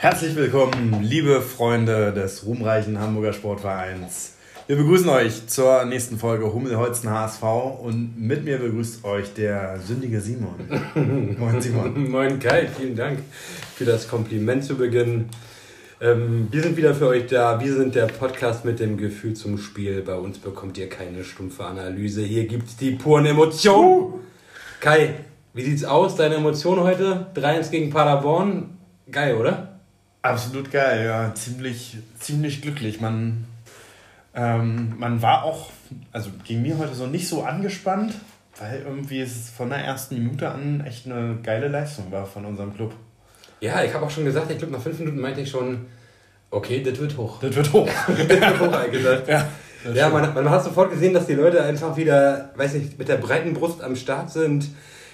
Herzlich willkommen, liebe Freunde des ruhmreichen Hamburger Sportvereins. Wir begrüßen euch zur nächsten Folge Hummelholzen HSV und mit mir begrüßt euch der sündige Simon. Moin Simon. Moin Kai, vielen Dank für das Kompliment zu Beginn. Ähm, wir sind wieder für euch da. Wir sind der Podcast mit dem Gefühl zum Spiel. Bei uns bekommt ihr keine stumpfe Analyse. Hier gibt es die puren Emotionen. Kai, wie sieht's aus? Deine Emotionen heute? 3-1 gegen Paderborn. Geil, oder? Absolut geil, ja. Ziemlich, ziemlich glücklich. Man, ähm, man war auch, also ging mir heute so nicht so angespannt, weil irgendwie es von der ersten Minute an echt eine geile Leistung war von unserem Club. Ja, ich habe auch schon gesagt, ich glaube, nach fünf Minuten meinte ich schon, okay, das wird hoch. Das wird hoch. das wird hoch eingedacht. Ja, ja man, man hat sofort gesehen, dass die Leute einfach wieder, weiß nicht, mit der breiten Brust am Start sind,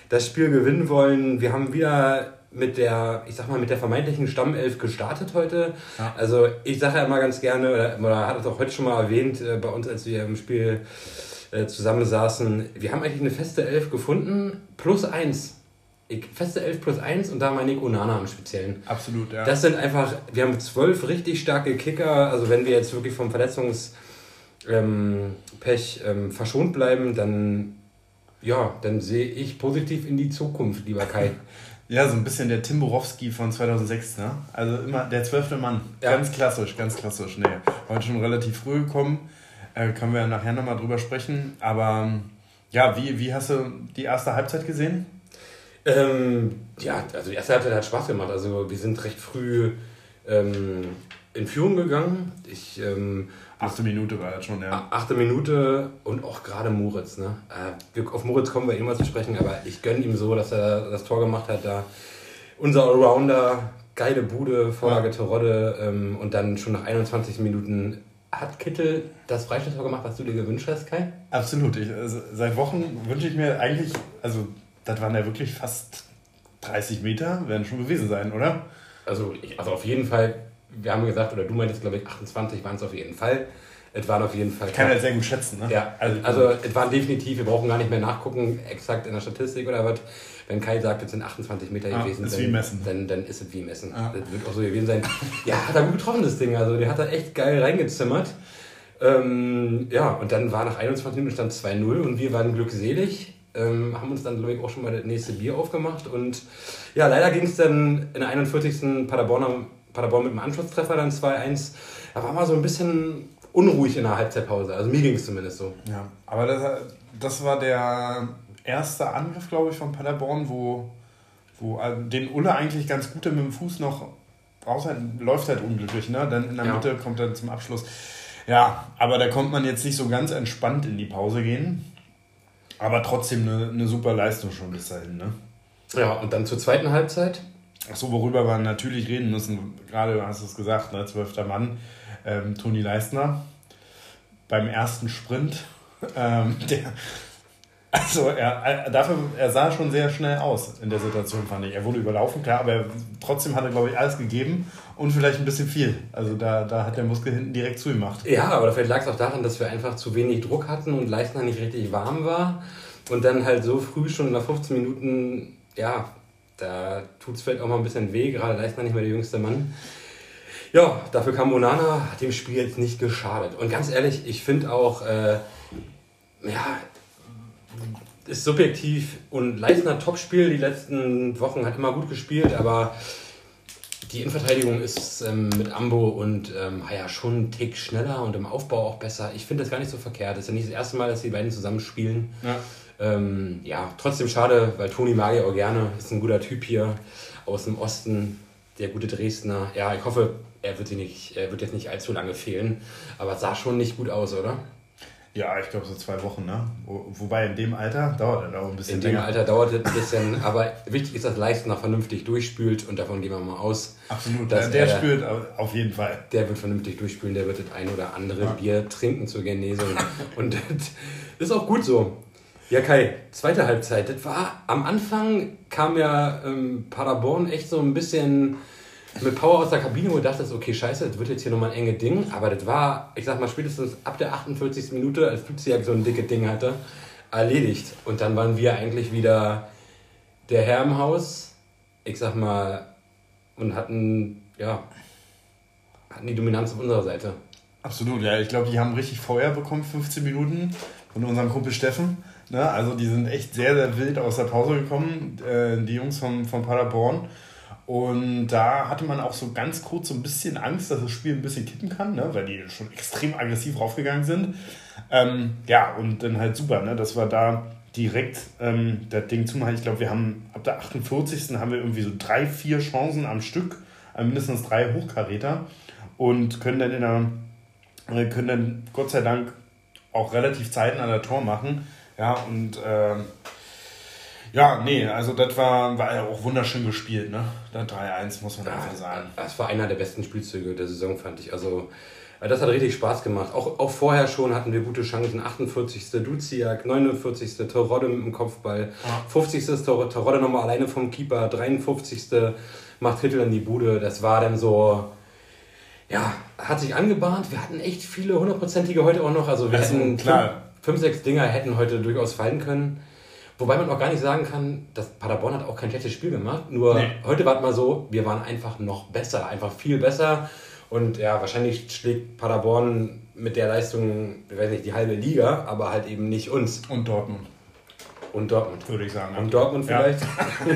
das Spiel gewinnen wollen. Wir haben wieder mit der, ich sag mal, mit der vermeintlichen Stammelf gestartet heute. Ja. Also ich sage ja immer ganz gerne, oder, oder hat es auch heute schon mal erwähnt, äh, bei uns, als wir im Spiel äh, zusammensaßen, wir haben eigentlich eine feste Elf gefunden, plus eins ich, feste 11 plus 1 und da meine ich Onana im Speziellen. Absolut, ja. Das sind einfach, wir haben zwölf richtig starke Kicker. Also, wenn wir jetzt wirklich vom Verletzungspech ähm, ähm, verschont bleiben, dann, ja, dann sehe ich positiv in die Zukunft, lieber Kai. Ja, so ein bisschen der Tim Borowski von 2006, ne? Also immer der zwölfte Mann. Ja. Ganz klassisch, ganz klassisch. Nee, heute schon relativ früh gekommen. Äh, können wir ja nachher nochmal drüber sprechen. Aber ja, wie, wie hast du die erste Halbzeit gesehen? Ähm, ja, also die erste Halbzeit hat Spaß gemacht. Also wir sind recht früh ähm, in Führung gegangen. Ich, ähm, achte Minute war jetzt schon, ja. Achte Minute und auch gerade Moritz. Ne? Äh, auf Moritz kommen wir immer zu sprechen, aber ich gönne ihm so, dass er das Tor gemacht hat. Da unser Allrounder, geile Bude, Vorlage ja. Terodde ähm, und dann schon nach 21 Minuten hat Kittel das Freistoßtor gemacht, was du dir gewünscht hast, Kai? Absolut. Ich, also seit Wochen wünsche ich mir eigentlich, also das waren ja wirklich fast 30 Meter, werden schon gewesen sein, oder? Also, ich, also auf jeden Fall, wir haben gesagt, oder du meintest, glaube ich, 28 waren es auf jeden Fall. Es waren auf jeden Fall. Ich kann ja sehr gut schätzen, ne? Ja, also, also es waren definitiv, wir brauchen gar nicht mehr nachgucken, exakt in der Statistik oder was. Wenn Kai sagt, es sind 28 Meter ah, gewesen, ist dann, wie messen. Dann, dann ist es wie messen. Ah. Das wird auch so gewesen sein. ja, hat er gut getroffen, das Ding. Also, der hat da echt geil reingezimmert. Ähm, ja, und dann war nach 21 Minuten stand 2-0 und wir waren glückselig ähm, haben uns dann, glaube ich, auch schon mal das nächste Bier aufgemacht. Und ja, leider ging es dann in der 41. Paderborn, Paderborn mit dem Anschlusstreffer dann 2-1. Da war mal so ein bisschen unruhig in der Halbzeitpause. Also mir ging es zumindest so. Ja, aber das, das war der erste Angriff, glaube ich, von Paderborn, wo, wo äh, den Ulle eigentlich ganz gut mit dem Fuß noch raus läuft halt unglücklich, ne? Dann in der ja. Mitte kommt er zum Abschluss. Ja, aber da kommt man jetzt nicht so ganz entspannt in die Pause gehen. Aber trotzdem eine, eine super Leistung schon bis dahin, ne? Ja, und dann zur zweiten Halbzeit? Achso, worüber wir natürlich reden müssen, gerade hast du es gesagt, ne, zwölfter Mann, ähm, Toni Leistner beim ersten Sprint. Ähm, der, also er, dafür, er sah schon sehr schnell aus in der Situation, fand ich. Er wurde überlaufen, klar, aber er, trotzdem hat er, glaube ich, alles gegeben und vielleicht ein bisschen viel. Also da, da hat der Muskel hinten direkt zugemacht. Ja, aber vielleicht lag es auch daran, dass wir einfach zu wenig Druck hatten und Leistner nicht richtig warm war. Und dann halt so früh schon nach 15 Minuten, ja, da tut es vielleicht auch mal ein bisschen weh, gerade Leistner nicht mehr der jüngste Mann. Ja, dafür kam Monana, hat dem Spiel jetzt nicht geschadet. Und ganz ehrlich, ich finde auch, äh, ja, ist subjektiv und Leistner Topspiel. Die letzten Wochen hat immer gut gespielt, aber die Innenverteidigung ist ähm, mit Ambo und ähm, ja, schon einen Tick schneller und im Aufbau auch besser. Ich finde das gar nicht so verkehrt. Das ist ja nicht das erste Mal, dass die beiden zusammen spielen. Ja. Ähm, ja, trotzdem schade, weil Toni mag ja auch gerne. Ist ein guter Typ hier aus dem Osten, der gute Dresdner. Ja, ich hoffe, er wird, nicht, er wird jetzt nicht allzu lange fehlen. Aber es sah schon nicht gut aus, oder? Ja, ich glaube so zwei Wochen, ne? Wo, wobei in dem Alter dauert er auch ein bisschen. In dem länger. Alter dauert es ein bisschen, aber wichtig ist, dass Leistner vernünftig durchspült und davon gehen wir mal aus. Absolut, dass der er, spült auf jeden Fall. Der wird vernünftig durchspülen, der wird das ein oder andere ja. Bier trinken zur Genesung. und das ist auch gut so. Ja, Kai, zweite Halbzeit. Das war am Anfang kam ja ähm, Paderborn echt so ein bisschen mit Power aus der Kabine, wo du dachtest, okay, scheiße, das wird jetzt hier nochmal ein enge Ding. Aber das war, ich sag mal, spätestens ab der 48. Minute, als Flugzeug so ein dickes Ding hatte, erledigt. Und dann waren wir eigentlich wieder der Herr im Haus, ich sag mal, und hatten ja, hatten die Dominanz auf unserer Seite. Absolut, ja. Ich glaube, die haben richtig Feuer bekommen, 15 Minuten von unserem Kumpel Steffen. Ne? Also die sind echt sehr, sehr wild aus der Pause gekommen, äh, die Jungs von, von Paderborn. Und da hatte man auch so ganz kurz so ein bisschen Angst, dass das Spiel ein bisschen kippen kann, ne? weil die schon extrem aggressiv raufgegangen sind. Ähm, ja, und dann halt super, ne? dass wir da direkt ähm, das Ding zumachen. Ich glaube, wir haben ab der 48. haben wir irgendwie so drei, vier Chancen am Stück, äh, mindestens drei Hochkaräter und können dann in der äh, können dann Gott sei Dank auch relativ zeitnah der Tor machen. Ja, und äh, ja, nee, also das war, war ja auch wunderschön gespielt, ne? Da 3-1, muss man ja, einfach sagen. Das war einer der besten Spielzüge der Saison, fand ich. Also, äh, das hat richtig Spaß gemacht. Auch, auch vorher schon hatten wir gute Chancen. 48. Duziak, 49. Terodde mit dem Kopfball, ja. 50. Terodde nochmal alleine vom Keeper, 53. macht Hittel in die Bude. Das war dann so, ja, hat sich angebahnt. Wir hatten echt viele hundertprozentige heute auch noch. Also wir also, hätten klar. Fünf, sechs Dinger hätten heute durchaus fallen können. Wobei man auch gar nicht sagen kann, dass Paderborn hat auch kein schlechtes Spiel gemacht. Nur nee. heute war es mal so, wir waren einfach noch besser, einfach viel besser. Und ja, wahrscheinlich schlägt Paderborn mit der Leistung, ich weiß nicht, die halbe Liga, aber halt eben nicht uns. Und Dortmund. Und Dortmund. Würde ich sagen. Und Dortmund vielleicht. Ja,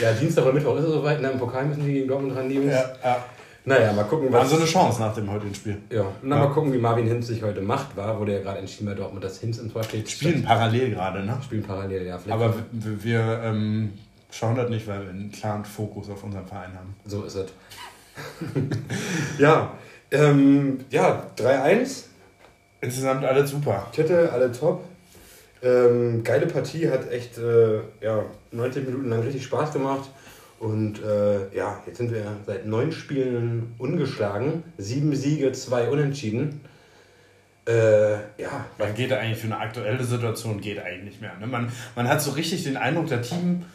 ja Dienstag oder Mittwoch ist es soweit. Ne? Im Pokal müssen die gegen Dortmund ran. Ja, ja. Naja, mal gucken, was. War so eine Chance nach dem heutigen Spiel. Ja, und dann ja. mal gucken, wie Marvin Hinz sich heute macht, war, wurde ja gerade entschieden bei Dortmund, dass Hinz im Tor steht. Spielen parallel gerade, ne? Spielen parallel, ja. Aber wir, wir ähm, schauen das nicht, weil wir einen klaren Fokus auf unseren Verein haben. So ist es. ja, ähm, ja, 3-1. Insgesamt alle super. Kette, alle top. Ähm, geile Partie, hat echt äh, ja, 90 Minuten lang richtig Spaß gemacht. Und äh, ja, jetzt sind wir seit neun Spielen ungeschlagen. Sieben Siege, zwei Unentschieden. Äh, ja. Man geht eigentlich für eine aktuelle Situation geht eigentlich nicht mehr. Ne? Man, man hat so richtig den Eindruck, der Team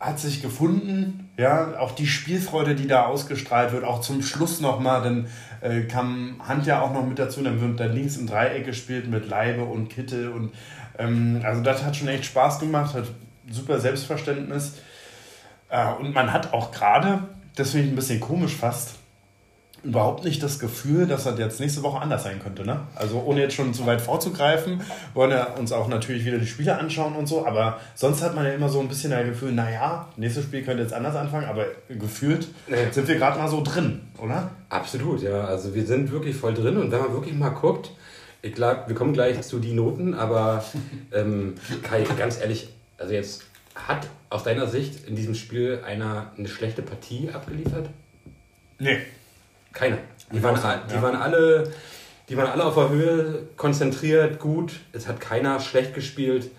hat sich gefunden. Ja, auch die Spielfreude, die da ausgestrahlt wird, auch zum Schluss nochmal, dann äh, kam Hand ja auch noch mit dazu, dann wird da links im Dreieck gespielt mit Leibe und Kittel und ähm, also das hat schon echt Spaß gemacht, hat super Selbstverständnis. Äh, und man hat auch gerade, das finde ich ein bisschen komisch fast, überhaupt nicht das Gefühl, dass das jetzt nächste Woche anders sein könnte. Ne? Also ohne jetzt schon zu weit vorzugreifen, wollen wir uns auch natürlich wieder die Spiele anschauen und so, aber sonst hat man ja immer so ein bisschen das Gefühl, naja, nächstes Spiel könnte jetzt anders anfangen, aber gefühlt nee. sind wir gerade mal so drin, oder? Absolut, ja. Also wir sind wirklich voll drin und wenn man wirklich mal guckt, ich glaube, wir kommen gleich zu die Noten, aber ähm, Kai, ganz ehrlich, also jetzt hat aus deiner Sicht in diesem Spiel einer eine schlechte Partie abgeliefert? Nee. Keiner. Die, waren, die, ja. waren alle, die waren alle auf der Höhe, konzentriert, gut. Es hat keiner schlecht gespielt.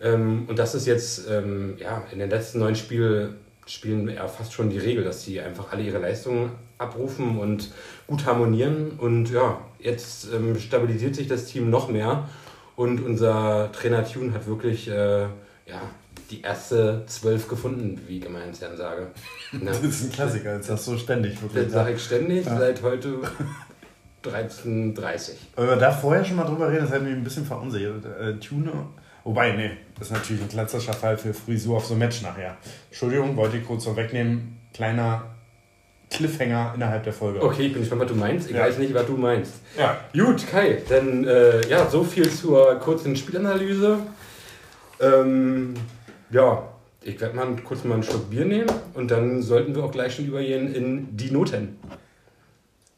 Ähm, und das ist jetzt ähm, ja, in den letzten neun Spielen spielen ja fast schon die Regel, dass sie einfach alle ihre Leistungen abrufen und gut harmonieren. Und ja, jetzt ähm, stabilisiert sich das Team noch mehr. Und unser Trainer Tune hat wirklich äh, ja, die erste zwölf gefunden, wie ich immer intern sage. Na, das ist ein Klassiker, das sagst du ständig. Wirklich. Das sage ich ständig, ja. seit heute 13.30 Wenn wir da vorher schon mal drüber reden, das hat mich ein bisschen verunsichert. Äh, Tune, wobei, nee, das ist natürlich ein klassischer Fall für Frisur auf so ein Match nachher. Entschuldigung, wollte ich kurz vorwegnehmen. Kleiner Cliffhanger innerhalb der Folge. Okay, ich bin gespannt, was du meinst. Ich ja. weiß nicht, was du meinst. Ja. Gut, Kai, dann äh, ja, so viel zur kurzen Spielanalyse. Ähm, ja, ich werde mal kurz mal einen Schluck Bier nehmen und dann sollten wir auch gleich schon übergehen in die Noten.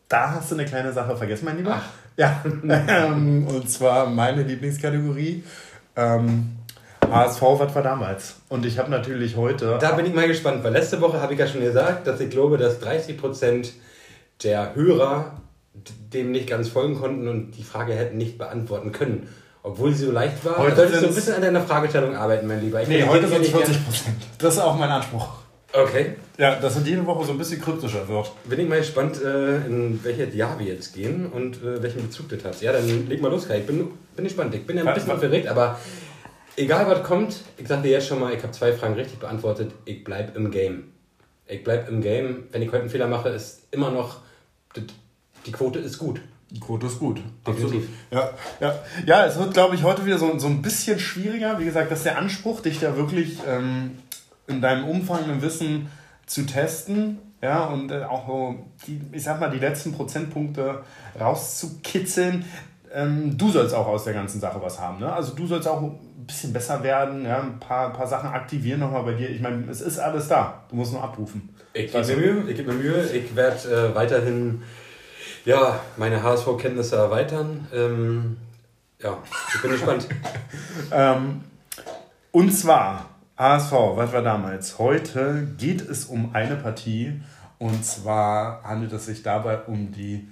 Da hast du eine kleine Sache vergessen, mein Lieber. Ach. Ja, ähm, und zwar meine Lieblingskategorie. Ähm, HSV, was war damals? Und ich habe natürlich heute. Da bin ich mal gespannt, weil letzte Woche habe ich ja schon gesagt, dass ich glaube, dass 30% der Hörer dem nicht ganz folgen konnten und die Frage hätten nicht beantworten können. Obwohl sie so leicht war. Heute solltest du ein bisschen an deiner Fragestellung arbeiten, mein Lieber. Ich nee, heute sind es 40 Prozent. Das ist auch mein Anspruch. Okay. Ja, dass es jede Woche so ein bisschen kryptischer wird. Bin ich mal gespannt, äh, in welche Jahr wir jetzt gehen und äh, welchen Bezug das hat. Ja, dann leg mal los, Kai. Ich bin, bin gespannt. Ich bin ja ein bisschen aufgeregt, aber egal was kommt, ich sag dir jetzt schon mal, ich habe zwei Fragen richtig beantwortet. Ich bleib im Game. Ich bleib im Game. Wenn ich heute einen Fehler mache, ist immer noch, die Quote ist gut. Quote ist gut. Definitiv. Ja, ja. ja, es wird, glaube ich, heute wieder so, so ein bisschen schwieriger. Wie gesagt, das ist der Anspruch, dich da wirklich ähm, in deinem Umfang und Wissen zu testen. ja, und äh, auch die, ich sag mal, die letzten Prozentpunkte rauszukitzeln. Ähm, du sollst auch aus der ganzen Sache was haben. Ne? Also du sollst auch ein bisschen besser werden, ja, ein paar, paar Sachen aktivieren nochmal bei dir. Ich meine, es ist alles da. Du musst nur abrufen. Ich gebe mir Mühe, ich gebe mir Mühe. Ich werde äh, weiterhin ja, meine HSV-Kenntnisse erweitern. Ähm, ja, ich bin gespannt. ähm, und zwar, HSV, was war damals? Heute geht es um eine Partie. Und zwar handelt es sich dabei um die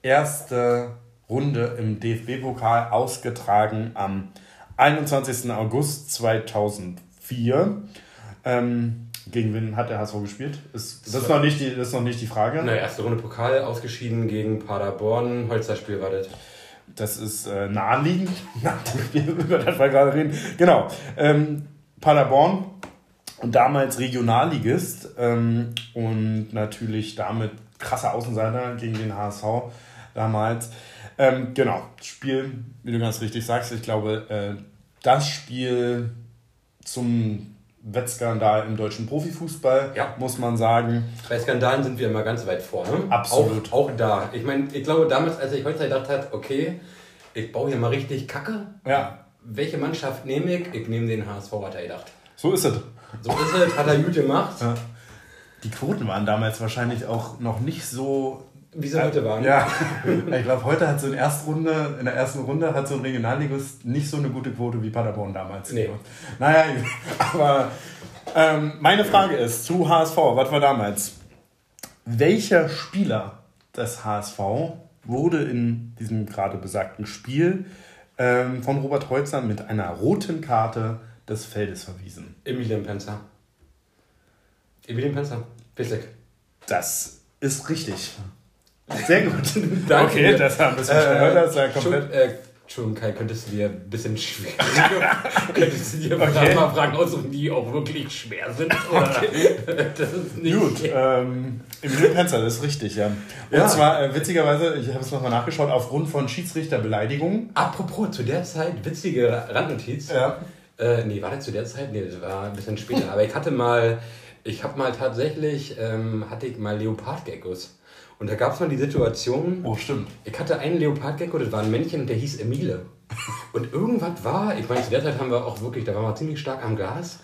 erste Runde im DFB-Pokal, ausgetragen am 21. August 2004. Ähm, gegen wen hat der HSV gespielt? Ist, das, ist noch nicht die, das ist noch nicht die Frage. Na, erste Runde Pokal ausgeschieden gegen Paderborn. Holzerspiel war das. Das ist äh, naheliegend, wir über das Fall gerade reden. Genau. Ähm, Paderborn und damals Regionalligist ähm, und natürlich damit krasser Außenseiter gegen den HSV damals. Ähm, genau, Spiel, wie du ganz richtig sagst, ich glaube, äh, das Spiel zum Wettskandal im deutschen Profifußball, ja. muss man sagen. Bei Skandalen sind wir immer ganz weit vorne. Absolut. Auch, auch da. Ich meine, ich glaube, damals, als ich heute gedacht habe, okay, ich baue hier mal richtig Kacke. Ja. Welche Mannschaft nehme ich? Ich nehme den HSV, hat er gedacht. So ist es. So ist es, hat er gut gemacht. Ja. Die Quoten waren damals wahrscheinlich auch noch nicht so wie sie heute waren. Ja, ich glaube, heute hat so in, Erstrunde, in der ersten Runde hat so ein Regionalligist nicht so eine gute Quote wie Paderborn damals. Nee. Naja, aber ähm, meine Frage ist zu HSV, was war damals? Welcher Spieler des HSV wurde in diesem gerade besagten Spiel ähm, von Robert Heutzer mit einer roten Karte des Feldes verwiesen? Emilian Penzer. Emilian Penzer, Bissek. Das ist richtig. Sehr gut. Danke. Okay, das haben wir ein bisschen äh, das ja komplett. Äh, Entschuldigung, Kai, könntest du dir ein bisschen schwer. könntest du dir okay. mal Fragen aussuchen, die auch wirklich schwer sind? Oder? Das ist nicht. Gut, ähm, Emilio Penzer, das ist richtig, ja. Und ja. zwar, äh, witzigerweise, ich habe es nochmal nachgeschaut, aufgrund von Schiedsrichterbeleidigungen. Apropos, zu der Zeit, witzige Randnotiz. Ja. Äh, nee, war das zu der Zeit? Nee, das war ein bisschen später. Aber ich hatte mal, ich habe mal tatsächlich, ähm, hatte ich mal Leopardgeckos. Und da gab es mal die Situation. Oh, stimmt. Ich hatte einen Leopardgecko, das war ein Männchen, der hieß Emile. Und irgendwas war, ich meine, zu der Zeit haben wir auch wirklich, da waren wir ziemlich stark am Gas.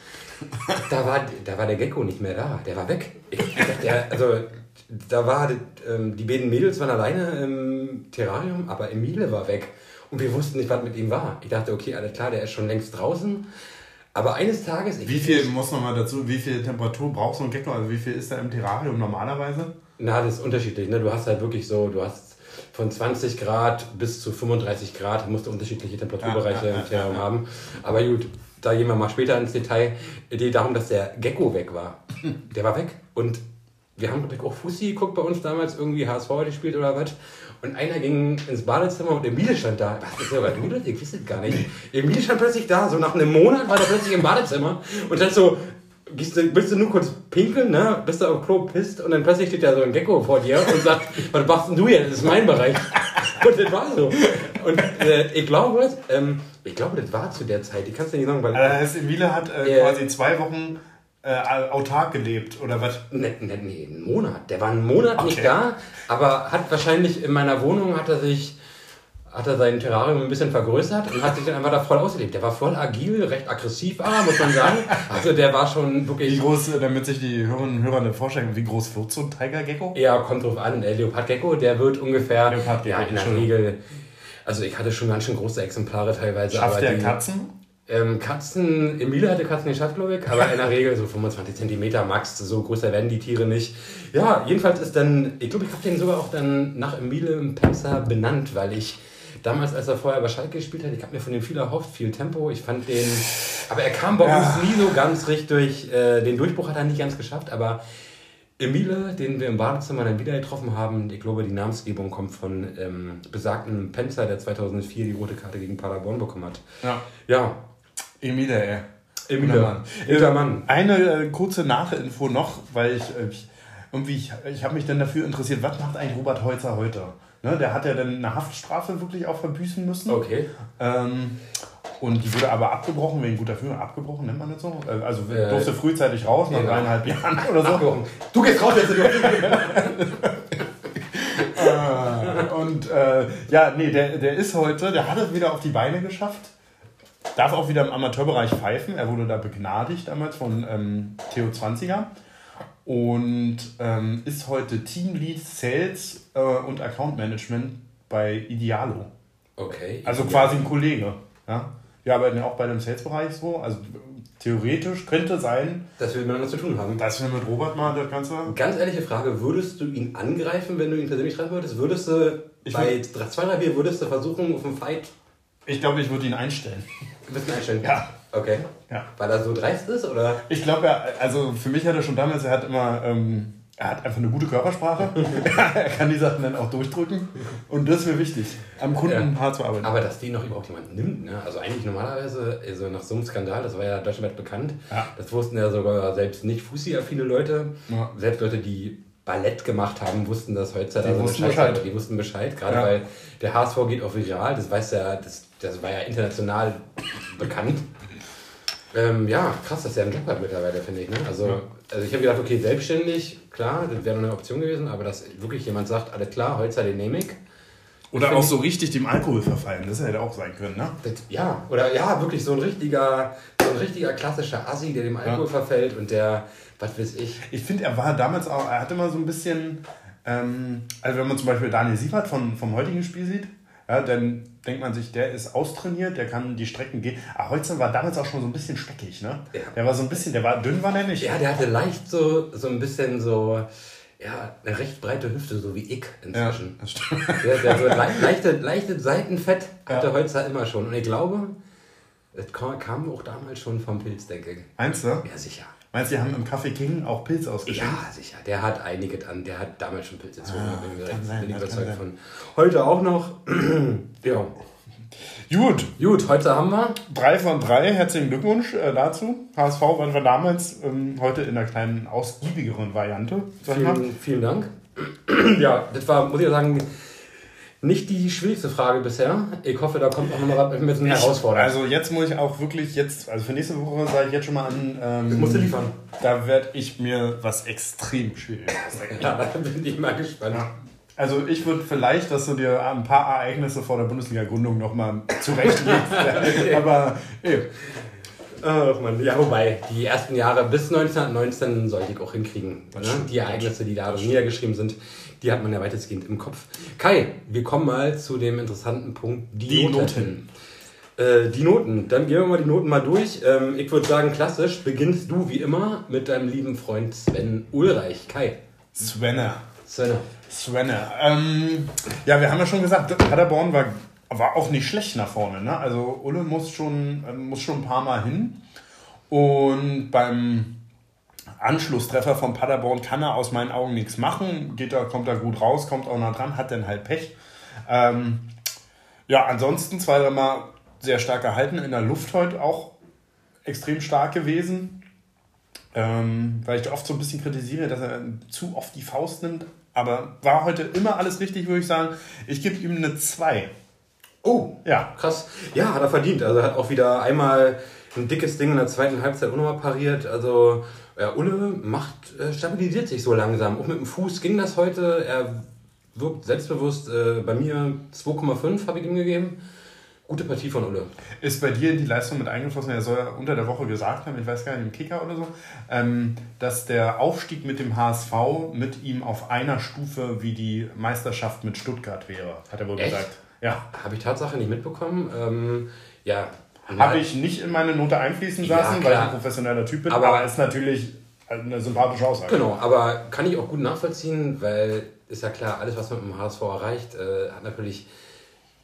Da war, da war der Gecko nicht mehr da, der war weg. Ich, der, also, da war, ähm, die beiden Mädels waren alleine im Terrarium, aber Emile war weg. Und wir wussten nicht, was mit ihm war. Ich dachte, okay, alles klar, der ist schon längst draußen. Aber eines Tages. wie viel, muss noch mal dazu, wie viel Temperatur braucht so ein Gecko? Also, wie viel ist er im Terrarium normalerweise? Na, das ist unterschiedlich. Ne? Du hast halt wirklich so, du hast von 20 Grad bis zu 35 Grad, musst du unterschiedliche Temperaturbereiche ja, ja, im Terrarium ja, haben. Aber gut, da gehen wir mal später ins Detail. Die darum, dass der Gecko weg war. Der war weg. Und wir haben, glaube ich, auch Fussi geguckt bei uns damals, irgendwie HSV gespielt oder was. Und einer ging ins Badezimmer und Emile stand da. Was ist aber du das? Ich wusste es gar nicht. Emile stand plötzlich da, so nach einem Monat war er plötzlich im Badezimmer und dann so, gehst du, willst du nur kurz pinkeln, ne? Bist du auf Klo pisst und dann plötzlich steht da so ein Gecko vor dir und sagt, was machst denn du jetzt? Das ist mein Bereich. Und das war so. Und äh, ich glaube, ähm, ich glaube, das war zu der Zeit. Ich kann es dir nicht sagen, weil. Also Emile hat äh, quasi zwei Wochen äh, autark gelebt, oder was? Ne, ne, nee, einen Monat. Der war einen Monat okay. nicht da, aber hat wahrscheinlich in meiner Wohnung hat er sich hat er sein Terrarium ein bisschen vergrößert und hat sich dann einfach da voll ausgelebt. Der war voll agil, recht aggressiv, aber muss man sagen. Also der war schon wirklich. Wie groß, damit sich die Hörerinnen und Hörer vorstellen, wie groß wird so ein Tiger Gecko? Ja, kommt drauf an. Der Leopardgecko, der wird ungefähr ja, in der Regel. Also ich hatte schon ganz schön große Exemplare teilweise. Schafft der die, Katzen? Ähm, Katzen, Emile hatte Katzen geschafft, glaube ich, aber in der Regel so 25 cm max, so größer werden die Tiere nicht. Ja, jedenfalls ist dann, ich glaube, ich habe den sogar auch dann nach Emile im benannt, weil ich damals, als er vorher bei Schalke gespielt hat, ich habe mir von dem viel erhofft, viel Tempo. Ich fand den, aber er kam bei ja. uns nie so ganz richtig, äh, den Durchbruch hat er nicht ganz geschafft, aber Emile, den wir im Badezimmer dann wieder getroffen haben, ich glaube, die Namensgebung kommt von ähm, besagten Penzer, der 2004 die rote Karte gegen Paderborn bekommen hat. Ja. Ja. Emile, ey. Emile. Mann. Äh, Mann. Eine äh, kurze Nachinfo noch, weil ich, äh, ich irgendwie, ich, ich habe mich dann dafür interessiert, was macht eigentlich Robert Heutzer heute? Ne, der hat ja dann eine Haftstrafe wirklich auch verbüßen müssen. Okay. Ähm, Und die wurde aber abgebrochen wegen guter Führung. Abgebrochen nennt man das so? Äh, also äh, durfte frühzeitig raus, nach genau. dreieinhalb Jahren oder so. Abgebrochen. Du gehst raus jetzt. äh, und äh, ja, nee, der, der ist heute, der hat es wieder auf die Beine geschafft. Darf auch wieder im Amateurbereich pfeifen. Er wurde da begnadigt damals von ähm, Theo 20er und ähm, ist heute Teamlead Sales äh, und Account Management bei Idealo. Okay. Also quasi ein Kollege. Ja? Wir arbeiten ja auch bei dem Sales-Bereich so. Also theoretisch könnte sein, dass wir miteinander zu tun haben. Dass wir mit Robert mal das Ganze. Ganz ehrliche Frage: Würdest du ihn angreifen, wenn du ihn persönlich treffen würdest? Würdest du ich bei 2, 3 Bier würdest du versuchen, auf einen Fight. Ich glaube, ich würde ihn einstellen. Du wirst ihn einstellen? Ja. Okay. Ja. Weil er so dreist ist, oder? Ich glaube, er, also für mich hat er schon damals, er hat immer. Ähm, er hat einfach eine gute Körpersprache. er kann die Sachen dann auch durchdrücken. Und das ist mir wichtig, am Kunden ja. hart zu arbeiten. Aber dass die noch überhaupt jemand nimmt, ne? also eigentlich normalerweise, also nach so einem Skandal, das war ja deutschlandweit bekannt, ja. das wussten ja sogar selbst nicht Fussi-affine Leute, ja. selbst Leute, die Ballett gemacht haben, wussten das heutzutage. Die wussten Bescheid. Die wussten Bescheid, gerade ja. weil der HSV geht auf viral, das weiß ja, das, das war ja international bekannt. Ähm, ja, krass, dass er einen Job hat mittlerweile, finde ich. Ne? Also, ja. also ich habe gedacht, okay, selbstständig, klar, das wäre eine Option gewesen, aber dass wirklich jemand sagt, alles klar, Holzer Dynamic. Oder auch so richtig dem Alkohol verfallen, das hätte auch sein können, ne? Das, ja, oder ja, wirklich so ein richtiger, so ein richtiger klassischer Assi, der dem Alkohol ja. verfällt und der, was weiß ich. Ich finde, er war damals auch, er hatte immer so ein bisschen, ähm, also wenn man zum Beispiel Daniel Siebert von, vom heutigen Spiel sieht, ja, dann denkt man sich, der ist austrainiert, der kann die Strecken gehen. Aber Holzer war damals auch schon so ein bisschen speckig, ne? Ja. Der war so ein bisschen, der war dünn, war der nicht. Ja, der hatte leicht so, so ein bisschen so, ja, eine recht breite Hüfte, so wie ich inzwischen. Ja, das stimmt. Der, der so leichte, leichte Seitenfett hatte ja. Holzer immer schon. Und ich glaube, das kam auch damals schon vom Pilz, denke ich. Meinst du? Ja, sicher. Meinst du, die haben im Café King auch Pilz ausgeschenkt? Ja, sicher. Der hat einige an, der hat damals schon Pilze gezogen, ah, bin, ich sein, bin überzeugt von. Heute auch noch. ja. Gut. Gut, heute haben wir. Drei von drei. Herzlichen Glückwunsch äh, dazu. HSV waren wir damals ähm, heute in einer kleinen ausgiebigeren Variante. Vielen, vielen Dank. ja, das war, muss ich sagen, nicht die schwierigste Frage bisher. Ich hoffe, da kommt auch noch mal ein bisschen herausfordernd. Also jetzt muss ich auch wirklich jetzt, also für nächste Woche sage ich jetzt schon mal an. Ähm, das musst du liefern. Da werde ich mir was extrem Schwieriges ausdenken. ja, da bin ich mal gespannt. Ja. Also ich würde vielleicht, dass du dir ein paar Ereignisse vor der Bundesliga-Gründung nochmal zurechtlegst. Aber. Ach man, ja, wobei, die ersten Jahre bis 1919 sollte ich auch hinkriegen. Ne? Die Ereignisse, die da niedergeschrieben sind, die hat man ja weitestgehend im Kopf. Kai, wir kommen mal zu dem interessanten Punkt, die, die Noten. Noten. Äh, die Noten. Dann gehen wir mal die Noten mal durch. Ähm, ich würde sagen, klassisch beginnst du wie immer mit deinem lieben Freund Sven Ulreich. Kai. Svenne. Svenne. Svenne. Ähm, ja, wir haben ja schon gesagt, Paderborn war, war auch nicht schlecht nach vorne. Ne? Also Ulle muss schon, äh, muss schon ein paar Mal hin. Und beim Anschlusstreffer von Paderborn kann er aus meinen Augen nichts machen. Geht da, kommt da gut raus, kommt auch nah dran, hat dann halt Pech. Ähm, ja, ansonsten zwei, dreimal sehr stark gehalten. In der Luft heute auch extrem stark gewesen. Ähm, weil ich oft so ein bisschen kritisiere, dass er zu oft die Faust nimmt. Aber war heute immer alles richtig, würde ich sagen. Ich gebe ihm eine 2. Oh, ja. Krass. Ja, hat er verdient. Also hat auch wieder einmal ein dickes Ding in der zweiten Halbzeit auch nochmal pariert. Also ja, Ulle macht, äh, stabilisiert sich so langsam. Auch mit dem Fuß ging das heute. Er wirkt selbstbewusst. Äh, bei mir 2,5 habe ich ihm gegeben. Gute Partie von Ulle. Ist bei dir die Leistung mit eingeflossen? Er soll ja unter der Woche gesagt haben, ich weiß gar nicht, im Kicker oder so, ähm, dass der Aufstieg mit dem HSV mit ihm auf einer Stufe wie die Meisterschaft mit Stuttgart wäre, hat er wohl Echt? gesagt. Ja. Habe ich Tatsache nicht mitbekommen. Ähm, ja, habe ich nicht in meine Note einfließen lassen, ja, weil ich ein professioneller Typ bin, aber, aber ist natürlich eine sympathische Aussage. Genau, aber kann ich auch gut nachvollziehen, weil ist ja klar, alles, was man mit dem HSV erreicht, äh, hat natürlich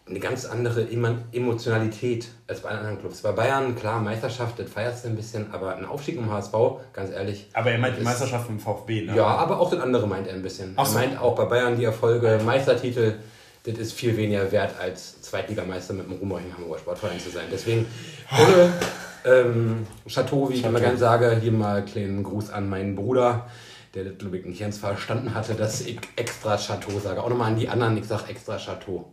eine ganz andere Emotionalität als bei anderen Clubs. Bei Bayern, klar, Meisterschaft, das feierst du ein bisschen, aber ein Aufstieg im HSV, ganz ehrlich. Aber er meint die Meisterschaft im VfB, ne? Ja, aber auch das andere meint er ein bisschen. Ach er meint auch bei Bayern die Erfolge, Meistertitel das ist viel weniger wert als Zweitligameister mit dem Ruhmorchen Hamburger Sportverein zu sein. Deswegen, ohne ähm, Chateau, wie ich immer gerne sage, hier mal einen kleinen Gruß an meinen Bruder, der das, glaube ich, nicht ganz verstanden hatte, dass ich extra Chateau sage. Auch nochmal an die anderen, ich sage extra Chateau.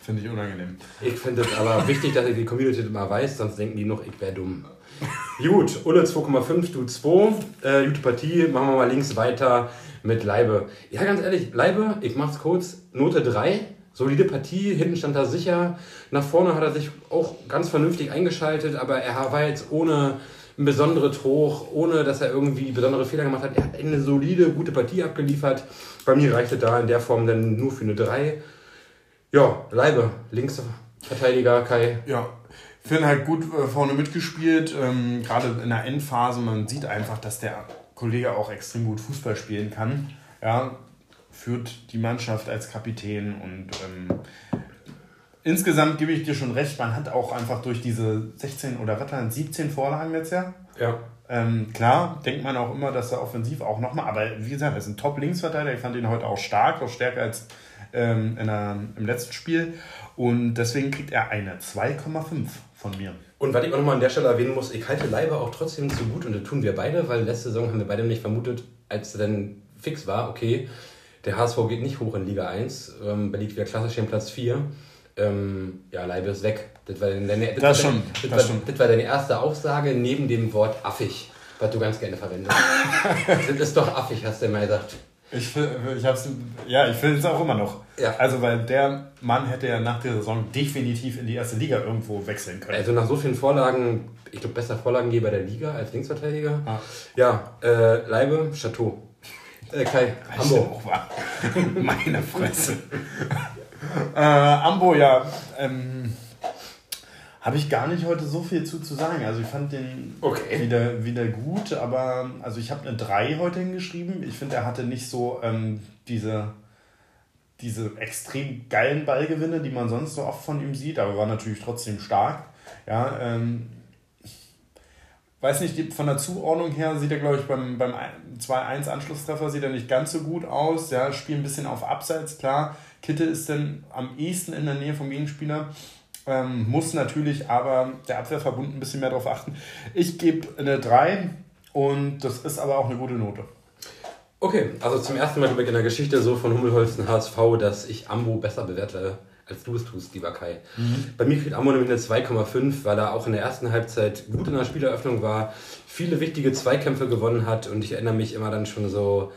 Finde ich unangenehm. Ich finde es aber wichtig, dass ich die Community mal weiß, sonst denken die noch, ich wäre dumm. Gut, Ulle 2,5, du 2. Äh, gute Partie, machen wir mal links weiter mit Leibe. Ja, ganz ehrlich, Leibe, ich mach's kurz, Note 3. Solide Partie, hinten stand er sicher. Nach vorne hat er sich auch ganz vernünftig eingeschaltet, aber er war jetzt ohne ein besonderes Hoch, ohne dass er irgendwie besondere Fehler gemacht hat. Er hat eine solide, gute Partie abgeliefert. Bei mir reichte da in der Form dann nur für eine 3. Ja, Leibe, Linksverteidiger Kai. Ja, Finn halt gut äh, vorne mitgespielt, ähm, gerade in der Endphase. Man sieht einfach, dass der Kollege auch extrem gut Fußball spielen kann. Ja, führt die Mannschaft als Kapitän und ähm, insgesamt gebe ich dir schon recht, man hat auch einfach durch diese 16 oder was waren 17 Vorlagen letztes Jahr. Ja. Ähm, klar, denkt man auch immer, dass er offensiv auch nochmal, aber wie gesagt, er ist ein Top-Linksverteidiger. Ich fand ihn heute auch stark, auch stärker als ähm, in der, im letzten Spiel. Und deswegen kriegt er eine 2,5 von mir. Und was ich auch nochmal an der Stelle erwähnen muss, ich halte Leiber auch trotzdem zu gut und das tun wir beide, weil letzte Saison haben wir beide nicht vermutet, als er dann fix war, okay, der HSV geht nicht hoch in Liga 1, ähm, liegt wieder klassisch in Platz 4. Ähm, ja, Leibe ist weg. Das war, deine, das, das, schon, das, das, war, das war deine erste Aussage neben dem Wort affig, was du ganz gerne verwendest. das ist doch affig, hast du immer gesagt. Ich, ich hab's, ja, ich finde es auch immer noch. Ja. Also, weil der Mann hätte ja nach der Saison definitiv in die erste Liga irgendwo wechseln können. Also, nach so vielen Vorlagen, ich glaube, besser Vorlagengeber der Liga als Linksverteidiger. Ah. Ja, äh, Leibe, Chateau. Äh, Kai, Ambo. Meine Fresse. äh, Ambo, ja. Ähm, habe ich gar nicht heute so viel zu, zu sagen. Also ich fand den okay. wieder, wieder gut, aber also ich habe eine 3 heute hingeschrieben. Ich finde, er hatte nicht so ähm, diese, diese extrem geilen Ballgewinne, die man sonst so oft von ihm sieht, aber war natürlich trotzdem stark. Ja, ähm, weiß nicht, von der Zuordnung her sieht er, glaube ich, beim, beim 2-1 Anschlusstreffer sieht er nicht ganz so gut aus. Ja, spielt ein bisschen auf Abseits, klar. Kitte ist dann am ehesten in der Nähe vom Gegenspieler. Ähm, muss natürlich aber der Abwehrverbund ein bisschen mehr darauf achten. Ich gebe eine 3 und das ist aber auch eine gute Note. Okay, also zum ersten Mal in der Geschichte so von Hummelholzen HSV, dass ich Ambo besser bewerte, als du es tust, lieber Kai. Mhm. Bei mir kriegt Ambo nämlich eine 2,5, weil er auch in der ersten Halbzeit gut in der Spieleröffnung war, viele wichtige Zweikämpfe gewonnen hat und ich erinnere mich immer dann schon so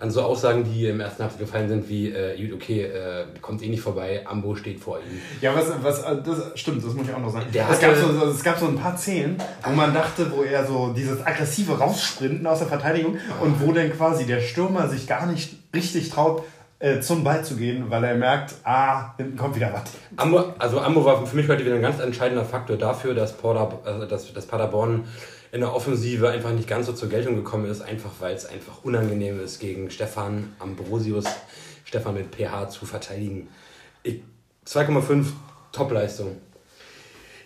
an so Aussagen, die im ersten Halbzeit gefallen sind, wie, äh, okay, äh, kommt eh nicht vorbei, Ambo steht vor ihm. Ja, was, was äh, das stimmt, das muss ich auch noch sagen. Der es, gab so, es gab so ein paar Szenen, wo man dachte, wo er so dieses aggressive Raussprinten aus der Verteidigung und wo dann quasi der Stürmer sich gar nicht richtig traut, äh, zum Ball zu gehen, weil er merkt, ah, hinten kommt wieder was. Ambo, also Ambo war für mich heute wieder ein ganz entscheidender Faktor dafür, dass, Porter, also dass, dass Paderborn in der Offensive einfach nicht ganz so zur Geltung gekommen ist, einfach weil es einfach unangenehm ist, gegen Stefan Ambrosius, Stefan mit PH zu verteidigen. 2,5 Topleistung.